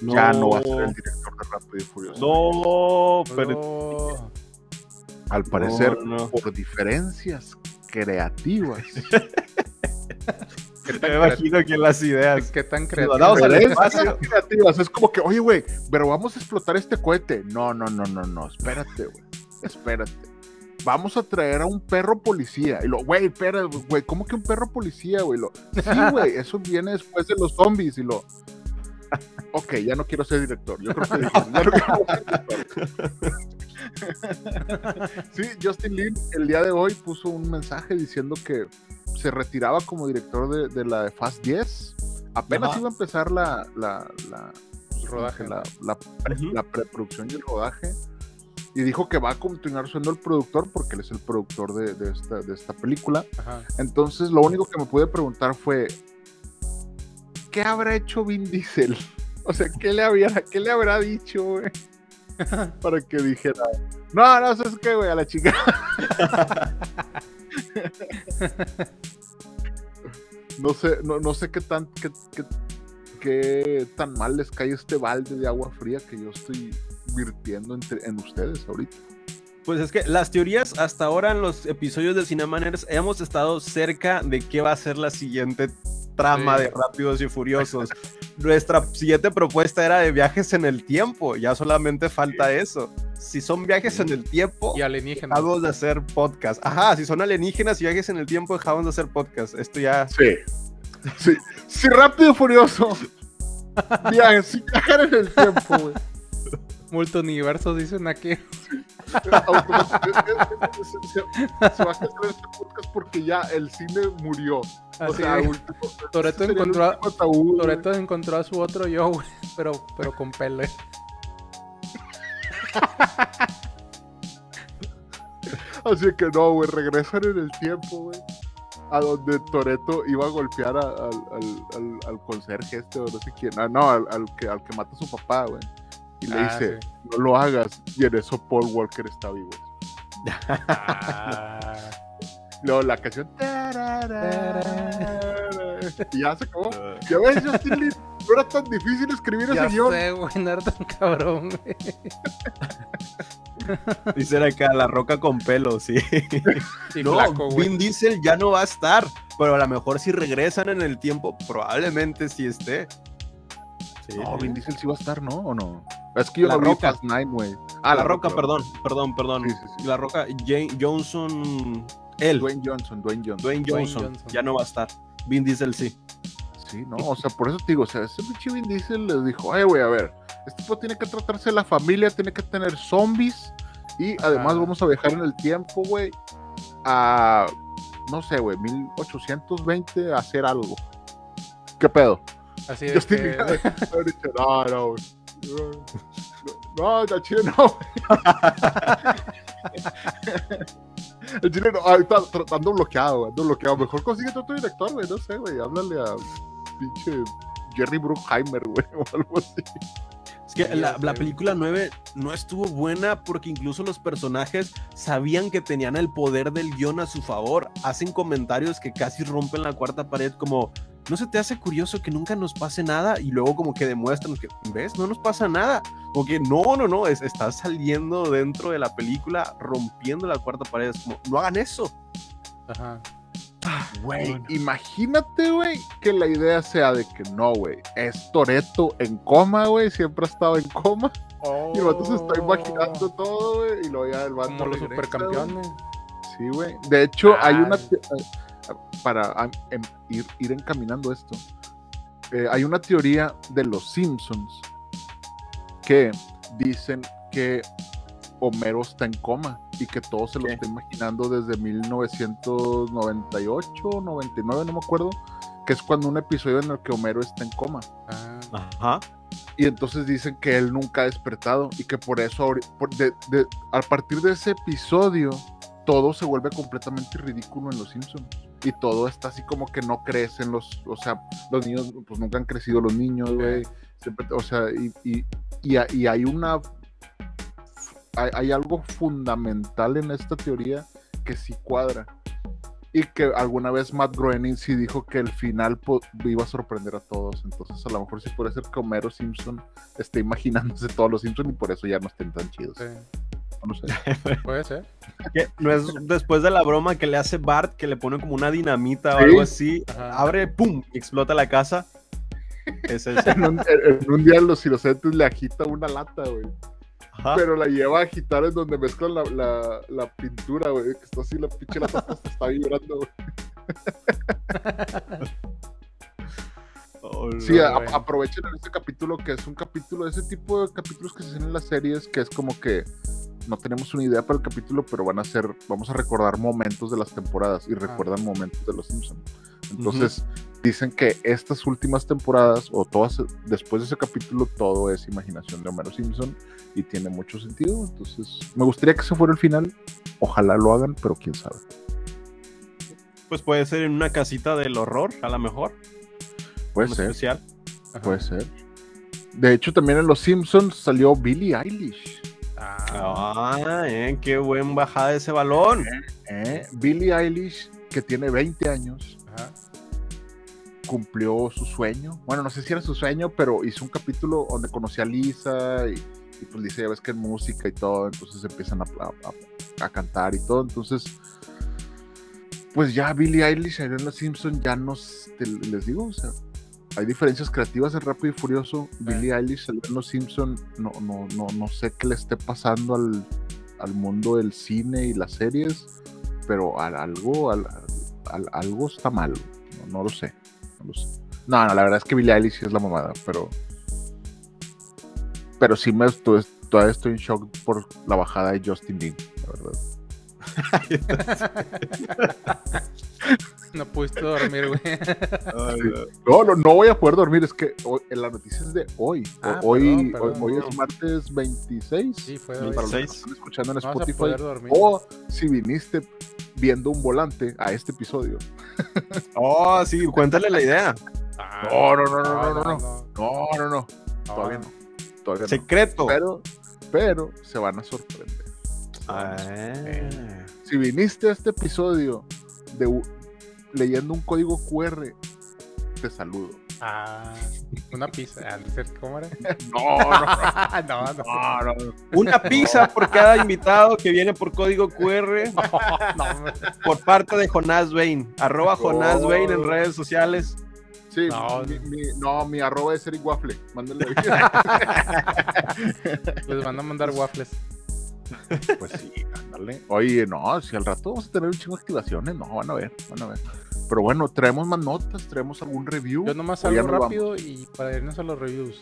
ya no va a ser el director de Rápido y Furioso. No, pero. Al parecer, No, no. por diferencias creativas. [laughs] ¿Qué tan, Me imagino que las ideas. ¿Qué tan creativas. Es como que, oye, güey, pero vamos a explotar este cohete. No, no, no, no, no. Espérate, güey. Espérate. Vamos a traer a un perro policía. Y lo, güey, espera, güey, ¿cómo que un perro policía, güey? Lo, sí, [laughs] güey, eso viene después de los zombies. Y lo, [laughs] ok, ya no quiero ser director. Yo creo que ya no quiero ser director. Sí, Justin Lin el día de hoy puso un mensaje diciendo que se retiraba como director de, de la de Fast 10. Apenas Ajá. iba a empezar la, la, la, rodaje, la, la, Ujú. la preproducción y el rodaje. Y dijo que va a continuar siendo el productor porque él es el productor de, de esta, de esta película. Ajá. Entonces, lo único que me pude preguntar fue: ¿qué habrá hecho Vin Diesel? O sea, ¿qué le, había, qué le habrá dicho, güey? [laughs] Para que dijera: No, no, ¿sabes qué, güey? A la chica. [laughs] no sé, no, no sé qué tan, qué, qué- qué tan mal les cae este balde de agua fría que yo estoy virtiendo entre, en ustedes ahorita. Pues es que las teorías hasta ahora en los episodios de Cinemaners hemos estado cerca de qué va a ser la siguiente trama Sí. de Rápidos y Furiosos. [laughs] Nuestra siguiente propuesta era de viajes en el tiempo, ya solamente falta eso. Si son viajes en el tiempo, Y alienígenas. dejamos de hacer podcast. Ajá, si son alienígenas y viajes en el tiempo, dejamos de hacer podcast. Esto ya... Sí. Sí, sí, rápido y furioso. [laughs] Viaje, sin viajar en el tiempo, güey. Multiuniversos dicen aquí. Se, va a cancelar este podcast porque ya el cine murió. O Así sea, es. último- Toretto ese sería el encontró a-. Toretto encontró a su otro yo, güey. Pero, pero con pelo. Así que no, güey, regresan en el tiempo, güey. A donde Toreto iba a golpear a- al, al, al, al conserje este o no sé quién. Ah, no, al, al que, al que mata a su papá, güey. Y le Ah, dice, sí. no lo hagas. Y en eso Paul Walker está vivo. Ah, [laughs] Luego la canción. Y ya se acabó. Ya ves, Justin Lin, no era tan difícil escribir ya ese guion. sé, güey, no era tan cabrón, güey. [laughs] Dicen acá, la roca con pelo, sí. Y no, flaco. Vin Diesel ya no va a estar, pero a lo mejor si regresan en el tiempo, probablemente sí esté. Sí. No, Vin Diesel sí va a estar, ¿no? ¿O no? Es que yo La no vi Roca. Fast Nine, güey. Ah, la, Roca, perdón, perdón, perdón. Sí, sí, sí. La Roca, Jane Johnson, él, Dwayne, Dwayne Johnson, Dwayne Johnson. Dwayne Johnson. ya no va a estar. Vin Diesel sí. Sí, no, o sea, por eso te digo, o sea, ese pinche Vin Diesel les dijo, ay, güey, a ver, este tipo tiene que tratarse de la familia, tiene que tener zombies y además vamos a viajar en el tiempo, güey, a, no sé, güey, 1820 a hacer algo. ¿Qué pedo? Así estoy que... [laughs] dicho, no, no, güey. No, no, chile no. [laughs] El chile no, ah, está, está- ando bloqueado, güey, ando bloqueado. Mejor consigue otro director, güey, no sé, güey, háblale a pinche Jerry Bruckheimer, güey, [laughs] o algo así. Es que Sí, la, la película 9 no estuvo buena porque incluso los personajes sabían que tenían el poder del guion a su favor. Hacen comentarios que casi rompen la cuarta pared como, ¿no se te hace curioso que nunca nos pase nada? Y luego como que demuestran que, ¿ves? No nos pasa nada. Como que no, no, no, es, está saliendo dentro de la película rompiendo la cuarta pared. Es como, no hagan eso. Ajá. Güey, imagínate, güey, que la idea sea de que no, güey, es Toreto en coma, güey, siempre ha estado en coma. Y el vato se está imaginando todo, güey, y luego ya el vato Oh. Como los regresa, supercampeones. Sí, güey. De hecho, hay una. Para ah, em, ir, ir encaminando esto, eh, hay una teoría de los Simpsons que dicen que Homero está en coma y que todo se lo ¿Qué? está imaginando desde 1998, 99, no me acuerdo, que es cuando un episodio en el que Homero está en coma. Ah, Ajá. Y entonces dicen que él nunca ha despertado y que por eso, por- de- de- a partir de ese episodio, todo se vuelve completamente ridículo en Los Simpsons. Y todo está así como que no crecen los, o sea, los niños, pues nunca han crecido los niños, güey. Siempre- o sea, y, y, y y hay una, hay, hay algo fundamental en esta teoría que sí cuadra. Y que alguna vez Matt Groening sí dijo que el final po- iba a sorprender a todos. Entonces, a lo mejor sí puede ser que Homero Simpson esté imaginándose todos los Simpsons y por eso ya no estén tan chidos. sí. No sé. [laughs] Puede ser. Que no es después de la broma que le hace Bart, que le pone como una dinamita o algo así, Ajá. abre, ¡pum! y explota la casa. Es [laughs] ese. En un, en- un día los inocentes le agita una lata, güey. Ajá. Pero la lleva a agitar en donde mezclan la, la, la pintura, güey. Que está así, la pinche lata hasta [laughs] está vibrando, güey. Oh, no. Sí, a- aprovechen en este capítulo que es un capítulo, ese tipo de capítulos que se hacen en las series, que es como que no tenemos una idea para el capítulo, pero van a ser, vamos a recordar momentos de las temporadas y recuerdan momentos de los Simpsons. Entonces, dicen que estas últimas temporadas, o todas después de ese capítulo, todo es imaginación de Homero Simpson y tiene mucho sentido. Entonces, me gustaría que ese fuera el final. Ojalá lo hagan, pero quién sabe. Pues puede ser en una casita del horror, a lo mejor. Puede ser, especial. Ajá. puede ser. De hecho, también en Los Simpsons salió Billie Eilish. Ah, Ah, eh, qué buen bajada ese balón. ¿eh? Billie Eilish, que tiene 20 años, ajá. cumplió su sueño. Bueno, no sé si era su sueño, pero hizo un capítulo donde conocí a Lisa y, y pues dice, ya ves que en música y todo, entonces empiezan a, a- a cantar y todo, entonces pues ya Billie Eilish Los Simpson, ya nos, te- les digo, o sea, hay diferencias creativas en Rápido y Furioso, Billie Eilish en Los Simpson, no, no, no, no sé qué le esté pasando al, al mundo del cine y las series, pero al- algo, al- al- algo está mal, no, no lo sé, no lo sé. No, no, la verdad es que Billie Eilish sí es la mamada, pero pero sí me estoy, todavía estoy en shock por la bajada de Justin Bieber, la verdad. [laughs] No pudiste dormir, güey. No, no, no voy a poder dormir, es que hoy- en las noticias de hoy. Ah, hoy, perdón, perdón, hoy, hoy no. es martes 26. Sí, fue de para hoy. los que 26. nos están escuchando en No vas a Spotify. O si viniste viendo un volante a este episodio. Oh, sí, cuéntale la idea. Ah, No, no, no, no, no, no, no. no, No, no, no. no. Todavía no. Todavía no. Secreto. Pero, pero se van a sorprender. Ah. Si viniste a este episodio de leyendo un código QR, te saludo. Ah, una pizza. ¿Cómo era? [laughs] No, no, [laughs] no, no. no, no. Una pizza por cada invitado que viene por código QR [laughs] por parte de Jonás Bain. Arroba Jonás. Bain en redes sociales. Sí, No, mi, no. mi- no, mi arroba es Eric Waffle. Mándale. les van a mandar waffles. [laughs] pues sí, ándale. Oye, no, si al rato vamos a tener un chingo de activaciones, no, van a ver, van a ver. Pero bueno, traemos más notas, traemos algún review. Yo nomás algo rápido y para irnos a los reviews.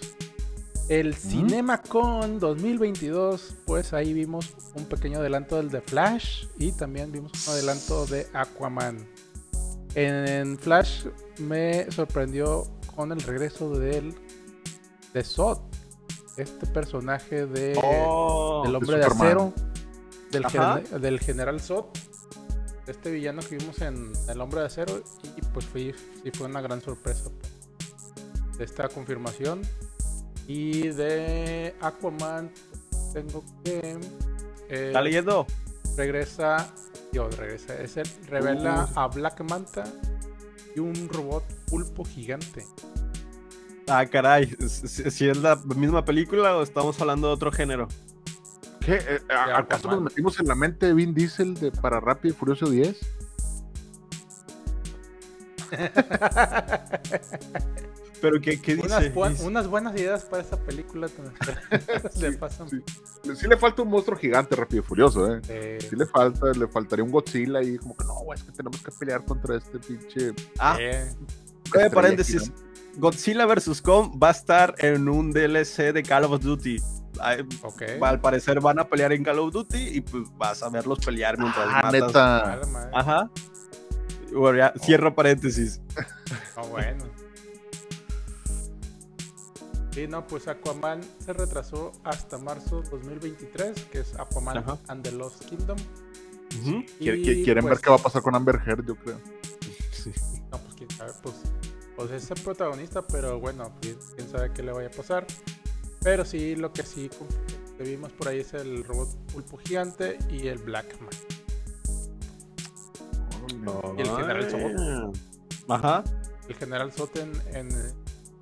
El CinemaCon 2022, pues ahí vimos un pequeño adelanto del de Flash y también vimos un adelanto de Aquaman. En Flash me sorprendió con el regreso del de Zod, este personaje de Oh, del de hombre de, acero, del, Ajá. gen- del general Zod, este villano que vimos en El hombre de acero, y pues fue, sí fue una gran sorpresa pues, de esta confirmación. Y de Aquaman, tengo que. eh, ¿Está leyendo? regresa, Dios, regresa, es el, revela a Black Manta y un robot pulpo gigante. Ah, caray. Si si es la misma película o estamos hablando de otro género. ¿Qué? Eh, Ya, ¿Acaso nos metimos en la mente de Vin Diesel de para Rápido y Furioso 10? [laughs] Pero ¿qué, qué dice? Unas, buen- Dice- unas buenas ideas para esta película. [laughs] [laughs] le pasan. sí. Sí le falta un monstruo gigante Rápido y Furioso, ¿eh? eh, Sí le falta, le faltaría un Godzilla ahí, como que no, es que tenemos que pelear contra este pinche. Ah, eh, paréntesis. Godzilla vs. Kong va a estar en un DLC de Call of Duty. Ay, ok. Al parecer van a pelear en Call of Duty y pues vas a verlos pelear mientras Ah, matas. neta. Ajá. Bueno, ya, cierro paréntesis. Ah, bueno. Sí, no, pues Aquaman se retrasó hasta marzo 2023, que es Aquaman Ajá. and the Lost Kingdom. Y, Quieren pues, ver qué va a pasar con Amber Heard, yo creo. No, pues quién sabe, pues, pues es el protagonista, pero bueno, pues, quién sabe qué le vaya a pasar. Pero sí, lo que sí que vimos por ahí es el robot pulpo gigante y el Black Man. Y el general Zod. Ajá. El general Zod en,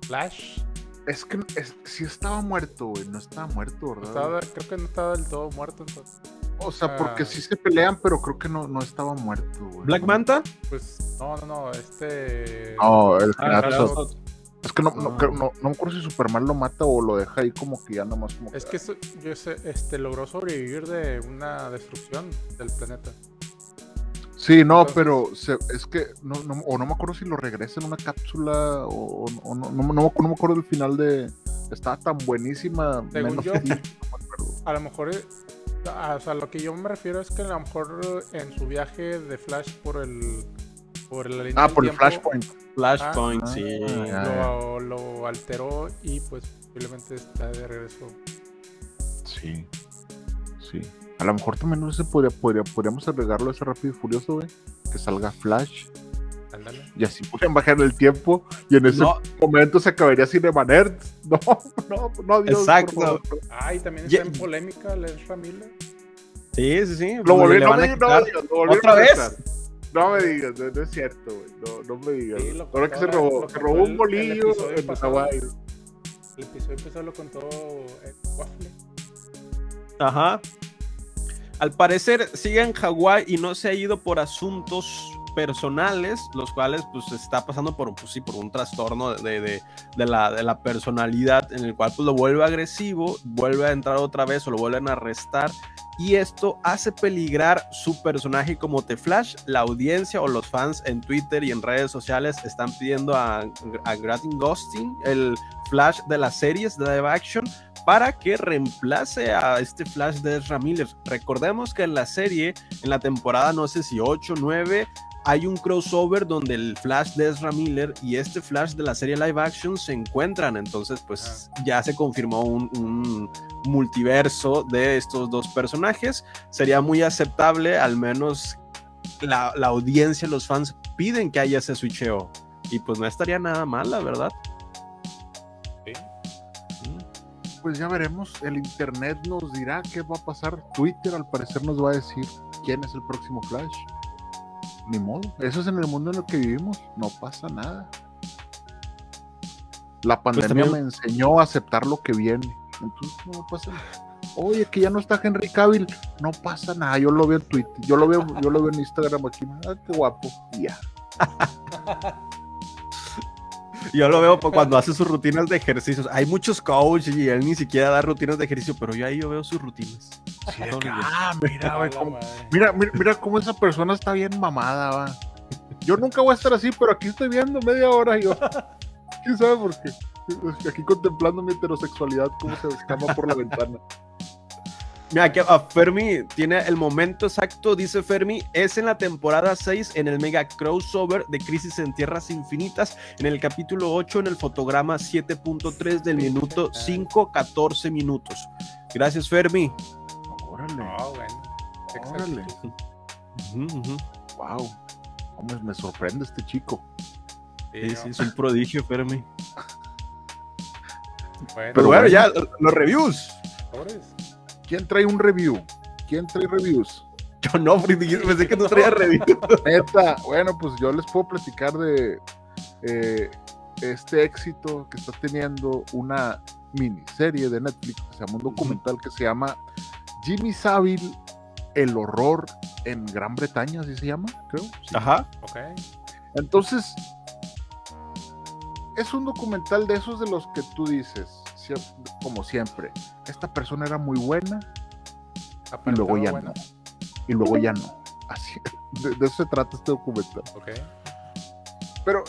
Flash. Es que es, sí estaba muerto, güey. No estaba muerto, ¿verdad? Estaba- creo que no estaba del todo muerto, entonces. O sea, porque ah. sí se pelean, pero creo que no, no estaba muerto, güey. Black Manta. Pues no, no, no, este. No, el Ah. Zod. Es que no, no, Ah. creo- no, no me acuerdo si Superman lo mata o lo deja ahí como que ya nomás como Es que eso- yo sé, este logró sobrevivir de una destrucción del planeta. Sí, no, Entonces- pero se- es que no, no, o no me acuerdo si lo regresa en una cápsula o, o no, no, no, me- no me acuerdo el final de... Estaba tan buenísima. Según yo. A lo mejor, o sea, lo que yo me refiero es que a lo mejor en su viaje de Flash por el. Por la línea Ah, del por el Flashpoint. Flashpoint, Ah, sí. Lo, lo alteró y pues posiblemente está de regreso. Sí. Sí. A lo mejor también no podría, podría, podríamos agregarlo a ese rápido y furioso, güey. Que salga Flash. Y así pueden bajar el tiempo. Y en ese No. momento se acabaría Cinema Nerds. [laughs] No, no, no, Dios. Exacto. por favor. Ah, y también está en polémica Ezra Miller. Sí, sí, sí. Lo volví, Le no van me, a lo volví ¿Otra vez? No me digas, no, no es cierto, güey. No, no me digas. Sí, lo Ahora que se robó, lo se robó el- un bolillo el en. Hawái. El episodio empezó lo contó el Waffle. Ajá. Al parecer sigue en Hawái y no se ha ido por asuntos personales, los cuales pues está pasando por, pues, sí, por un trastorno de, de, de, la, de la personalidad en el cual pues lo vuelve agresivo, vuelve a entrar otra vez o lo vuelven a arrestar y esto hace peligrar su personaje como The Flash. La audiencia o los fans en Twitter y en redes sociales están pidiendo a, a Gratin Ghosting, el Flash de las series de live action, para que reemplace a este Flash de Ezra Miller. Recordemos que en la serie, en la temporada no sé si 8, 9, hay un crossover donde el Flash de Ezra Miller y este Flash de la serie live action se encuentran. Entonces, pues ah. ya se confirmó un, un, multiverso de estos dos personajes. Sería muy aceptable, al menos la, la audiencia, los fans piden que haya ese switcheo. Y pues no estaría nada mal, la verdad. Sí. Pues ya veremos. El internet nos dirá qué va a pasar. Twitter, al parecer, nos va a decir quién es el próximo Flash ni modo. Eso es en el mundo en el que vivimos. No pasa nada. La pandemia pues también... me enseñó a aceptar lo que viene. Entonces no pasa nada. Oye, que ya no está Henry Cavill. No pasa nada. Yo lo veo en Twitter. Yo lo veo, yo lo veo en Instagram aquí. Ah, qué guapo. Ya. [laughs] [laughs] yo lo veo cuando hace sus rutinas de ejercicios. Hay muchos coaches y él ni siquiera da rutinas de ejercicio, pero yo ahí yo veo sus rutinas. Sí, ah, mira, [laughs] cómo, mira, mira, mira, cómo esa persona está bien mamada, va. Yo nunca voy a estar así, pero aquí estoy viendo media hora y yo. [laughs] ¿Quién sabe por qué? Aquí contemplando mi heterosexualidad, cómo se escama por la ventana. Mira, que a Fermi tiene el momento exacto, dice Fermi, es en la temporada 6 en el mega crossover de Crisis en Tierras Infinitas, en el capítulo 8 en el fotograma 7.3 del minuto 5, 14 minutos. Gracias, Fermi. Órale. Oh, bueno. Órale. Uh -huh, uh -huh. Wow. Hombre, me sorprende este chico. Sí, sí, es un prodigio, Fermi. Bueno, Pero bueno, ya, los reviews. ¿Quién trae un review? ¿Quién trae reviews? Yo no, pensé que [laughs] no traía review. Neta, bueno, pues yo les puedo platicar de eh, este éxito que está teniendo una miniserie de Netflix, que se llama un documental que se llama Jimmy Savile, el horror en Gran Bretaña, así se llama, creo. Sí. Ajá. Ok. Entonces, es un documental de esos de los que tú dices, como siempre, esta persona era muy buena ah, y luego ya buena. no. Y luego ya no. [laughs] Así, de, de, eso se trata este documental. Ok. Pero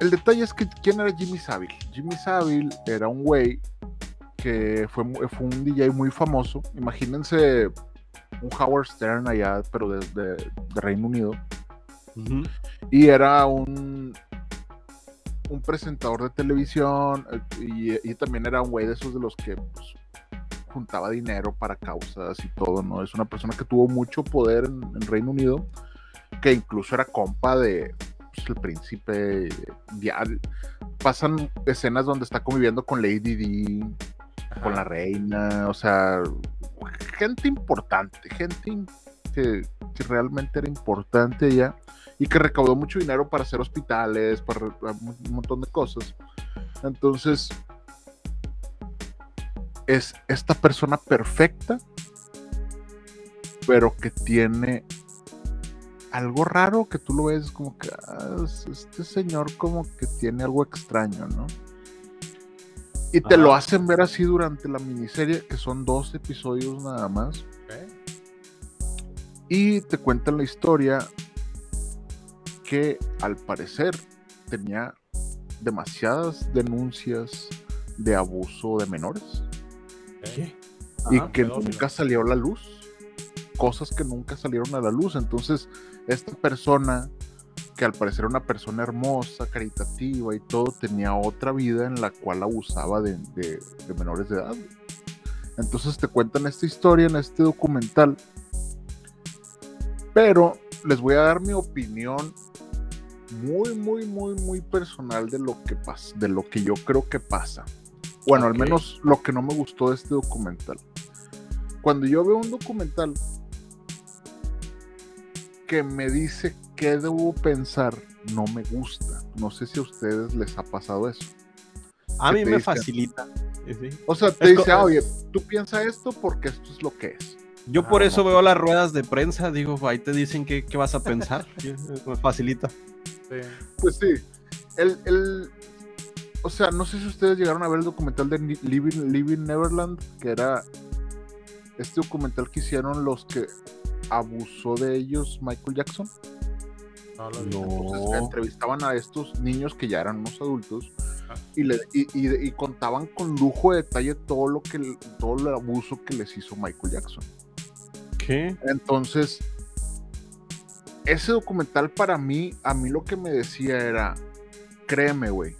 el detalle es que quién era Jimmy Savile. Jimmy Savile era un güey que fue, fue un DJ muy famoso. Imagínense un Howard Stern allá, pero de, de, de Reino Unido. Uh -huh. Y era un, un presentador de televisión y, y también era un güey de esos de los que pues, juntaba dinero para causas y todo, ¿no? Es una persona que tuvo mucho poder en, en Reino Unido, que incluso era compa de pues, el príncipe. Ya, pasan escenas donde está conviviendo con Lady D, Ajá. con la reina, o sea, gente importante, gente que, que realmente era importante ya y que recaudó mucho dinero para hacer hospitales, para un montón de cosas. Entonces, es esta persona perfecta, pero que tiene algo raro que tú lo ves como que ah, este señor como que tiene algo extraño, ¿no? Y te Ajá. lo hacen ver así durante la miniserie, que son dos episodios nada más. Okay. Y te cuentan la historia que al parecer tenía demasiadas denuncias de abuso de menores. ¿Qué? Y Ajá, que nunca salió a la luz. Cosas que nunca salieron a la luz. Entonces, esta persona, que al parecer era una persona hermosa, caritativa y todo, tenía otra vida en la cual abusaba de, de, de menores de edad. Entonces te cuentan esta historia en este documental. Pero les voy a dar mi opinión muy, muy, muy, muy personal de lo que pasa, de lo que yo creo que pasa. Bueno, okay. al menos lo que no me gustó de este documental. Cuando yo veo un documental que me dice qué debo pensar, no me gusta. No sé si a ustedes les ha pasado eso. A mí me dicen, facilita. sí, sí. O sea, te Es dice, ah, oye, tú piensa esto porque esto es lo que es. Yo por Ah, eso no. veo las ruedas de prensa, digo, ahí te dicen qué, qué vas a pensar. [laughs] eh, Me facilita. Sí. Pues sí. El, el, o sea, no sé si ustedes llegaron a ver el documental de Living, Living Neverland, que era este documental que hicieron los que abusó de ellos Michael Jackson. No lo vi. Entonces entrevistaban a estos niños que ya eran unos adultos Ah. y, le, y, y- y contaban con lujo de detalle todo lo que todo el abuso que les hizo Michael Jackson. ¿Qué? Entonces, ese documental para mí, a mí lo que me decía era, créeme, güey,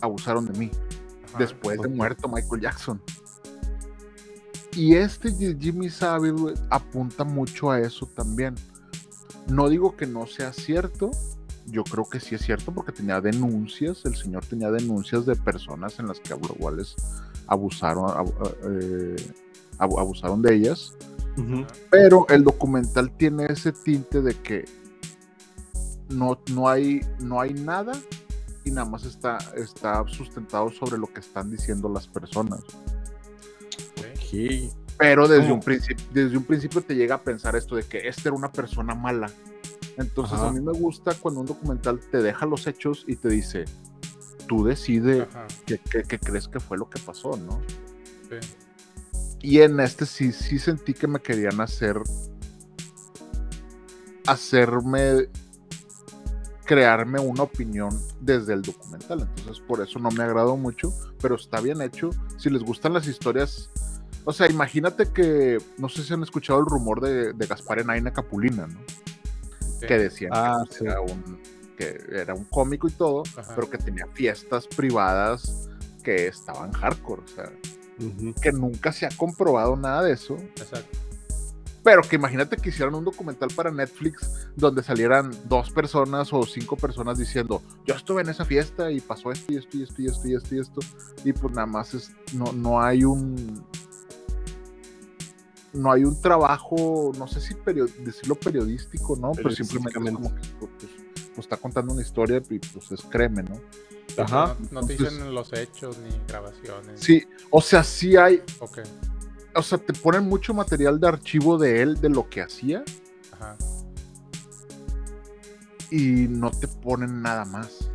abusaron de mí Ajá. después de muerto Michael Jackson. Y este Jimmy Savile apunta mucho a eso también. No digo que no sea cierto, yo creo que sí es cierto porque tenía denuncias, el señor tenía denuncias de personas en las que los cuales abusaron, abu- eh, abu- abusaron de ellas. Pero el documental tiene ese tinte de que no, no, hay, no hay nada y nada más está, está sustentado sobre lo que están diciendo las personas. Ok. Pero desde ¿Cómo? un, principio, desde un principio te llega a pensar esto de que esta era una persona mala. Entonces Ajá. a mí me gusta cuando un documental te deja los hechos y te dice, tú decides Ajá. qué, qué- qué crees que fue lo que pasó, ¿no? Sí. Y en este sí, sí sentí que me querían hacer. Hacerme. Crearme una opinión desde el documental. Entonces, por eso no me agradó mucho. Pero está bien hecho. Si les gustan las historias. O sea, imagínate que. No sé si han escuchado el rumor de, de Gaspar Enaina Capulina, ¿no? Sí. Que decían Ah, que, sí. era un, que era un cómico y todo. Ajá. Pero que tenía fiestas privadas que estaban hardcore. O sea, que nunca se ha comprobado nada de eso. Exacto. Pero que imagínate que hicieran un documental para Netflix donde salieran dos personas o cinco personas diciendo, yo estuve en esa fiesta y pasó esto y esto y esto y esto y esto y esto. Y pues nada más es, no, no hay un... No hay un trabajo, no sé si perio- decirlo periodístico, ¿no? Pero simplemente es como que pues, pues, está contando una historia y pues es créeme, ¿no? Ajá. No, no te Entonces- dicen los hechos ni grabaciones. Sí, o sea, sí hay, Ok. O sea, te ponen mucho material de archivo de él, de lo que hacía, Ajá. y no te ponen nada más.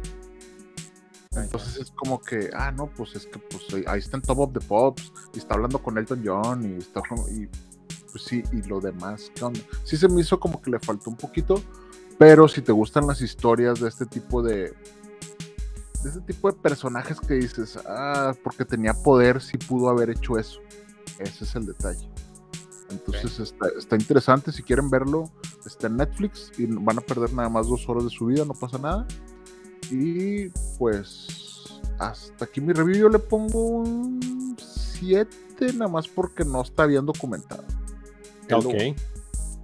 Entonces es como que, ah, no, pues es que pues ahí- está en Top of the Pops, y está hablando con Elton John, y está y pues sí, y lo demás, ¿qué onda? Sí se me hizo como que le faltó un poquito, pero si te gustan las historias de este tipo de, de este tipo de personajes que dices, ah, porque tenía poder, sí pudo haber hecho eso. Ese es el detalle. Entonces está, está interesante, si quieren verlo, está en Netflix y van a perder nada más dos horas de su vida, no pasa nada. Y pues hasta aquí mi review yo le pongo un 7, nada más porque no está bien documentado. Ok.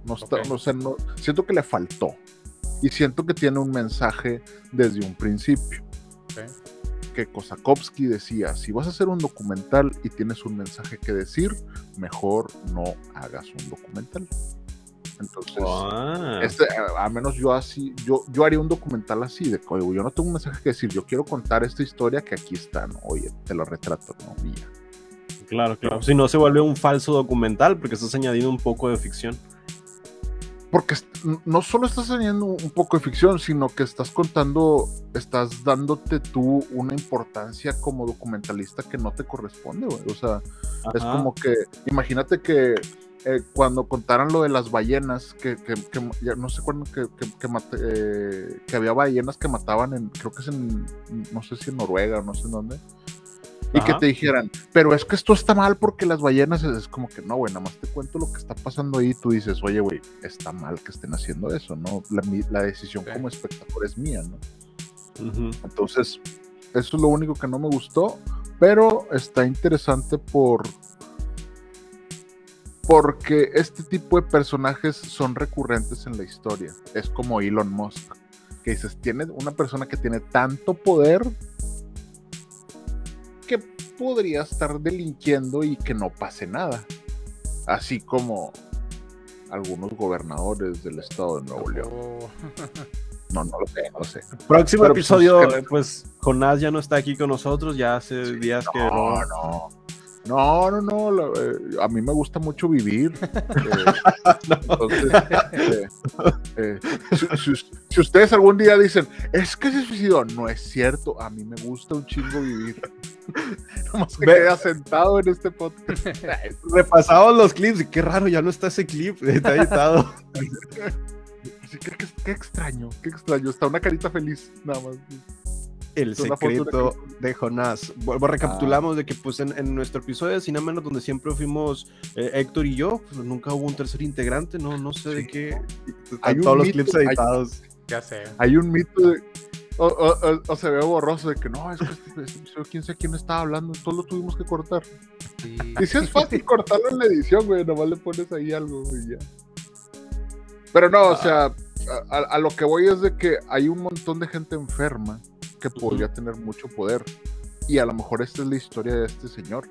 no está, Ok. no no- siento que le faltó. Y siento que tiene un mensaje desde un principio. Ok. Que Kosakowski decía, si vas a hacer un documental y tienes un mensaje que decir, mejor no hagas un documental. Entonces, Ah. este, a, a menos yo así, yo, yo haría un documental así, de "Oye, yo no tengo un mensaje que decir, yo quiero contar esta historia que aquí está, ¿no? Oye, te lo retrato, ¿no? Ya. Claro, claro. Si no se vuelve un falso documental porque estás añadiendo un poco de ficción. Porque no solo estás añadiendo un poco de ficción, sino que estás contando, estás dándote tú una importancia como documentalista que no te corresponde, güey. O sea, es como que, imagínate que eh, cuando contaran lo de las ballenas, que, que, que ya no sé cuándo, que, que, que mate- eh, que había ballenas que mataban en, creo que es en, no sé si en Noruega o no sé en dónde. Y que te dijeran, pero es que esto está mal porque las ballenas es, es como que no, güey, nada más te cuento lo que está pasando ahí. y Tú dices, oye, güey, está mal que estén haciendo eso, ¿no? La, la decisión como espectador es mía, ¿no? Entonces, eso es lo único que no me gustó, pero está interesante por porque este tipo de personajes son recurrentes en la historia. Es como Elon Musk, que dices, tiene una persona que tiene tanto poder podría estar delinquiendo y que no pase nada. Así como algunos gobernadores del estado de Nuevo León. Oh, No, no lo sé, no lo sé. Próximo Pero, pues, episodio, que- eh, pues, Jonás ya no está aquí con nosotros, ya hace días que No, no, no. No, no, eh, a mí me gusta mucho vivir. eh, [laughs] entonces, eh, eh, si, si- si ustedes algún día dicen, es que se suicidó, no es cierto. A mí me gusta un chingo vivir. [laughs] Nomás que Ve- queda sentado en este podcast. [laughs] Repasamos los clips y qué raro, ya no está ese clip, está editado. Qué, qué extraño, qué extraño. Está una carita feliz, nada más. El secreto de Jonás. Vuelvo, recapitulamos de que pues en, en nuestro episodio de Cinema donde siempre fuimos eh, Héctor y yo, pues nunca hubo un tercer integrante, no, no sé de qué. Hay todos los mito, clips hay- editados. Ya sé. Hay un mito de. O, o- o- o se ve borroso de que no, es que este, este episodio, quién sabe quién estaba hablando, todo lo tuvimos que cortar. Sí. Y si es fácil [laughs] cortarlo en la edición, güey, nomás le pones ahí algo y ya. Pero no, o sea, a, a- a lo que voy es de que hay un montón de gente enferma que podría tener mucho poder. Y a lo mejor esta es la historia de este señor.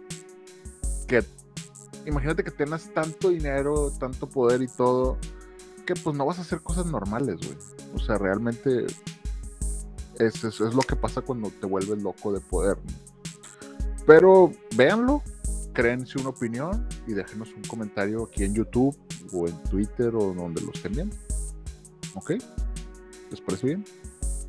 Que imagínate que tengas tanto dinero, tanto poder y todo, que pues no vas a hacer cosas normales, güey. O sea, realmente es, es, es lo que pasa cuando te vuelves loco de poder. ¿no? Pero véanlo, créense una opinión y déjenos un comentario aquí en YouTube o en Twitter o donde lo estén viendo. ¿Ok? ¿Les parece bien?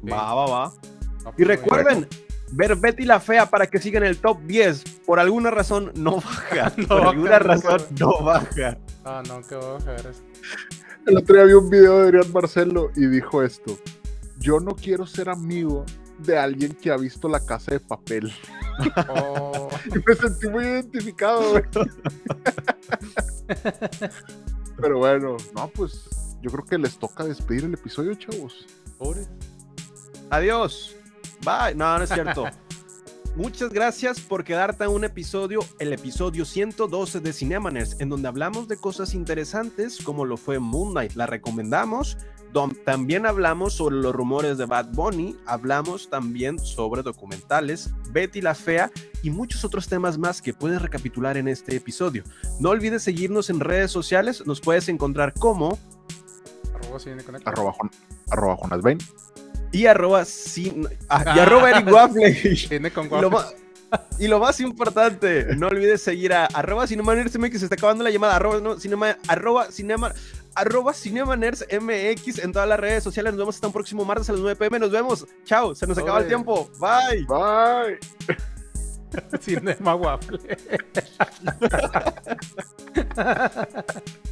Va, va, va. No, Y pues, recuerden, ver Betty la Fea para que sigan el top 10. Por alguna razón no [laughs] baja. No Por baja, alguna no razón baja. no baja. Ah, no, que voy a ver eso. El otro día vi un video de Adrián Marcelo y dijo esto. Yo no quiero ser amigo de alguien que ha visto la casa de papel. Oh, [laughs] Y me sentí muy identificado, güey. Pero bueno, no, pues yo creo que les toca despedir el episodio, chavos. pobre. Adiós. Bye. No, no es cierto. [laughs] Muchas gracias por quedarte a un episodio, el episodio 112 de Cinemaners, en donde hablamos de cosas interesantes como lo fue Moon Knight. La recomendamos. También hablamos sobre los rumores de Bad Bunny, hablamos también sobre documentales, Betty la Fea y muchos otros temas más que puedes recapitular en este episodio. No olvides seguirnos en redes sociales, nos puedes encontrar como Arroba. Arroba, arroba Jonas Bain. Y arroba, cin- ah, y arroba Eric Waffle. [laughs] Con Y lo, ma- y lo más importante, no olvides seguir a arroba Cinemanerds MX, se está acabando la llamada, arroba, no, cinema, arroba, cinema, arroba MX en todas las redes sociales. Nos vemos hasta un próximo martes a las 9 pm. Nos vemos. Chao, se nos acaba el tiempo. Bye. Bye. Cinema Waffle. [laughs]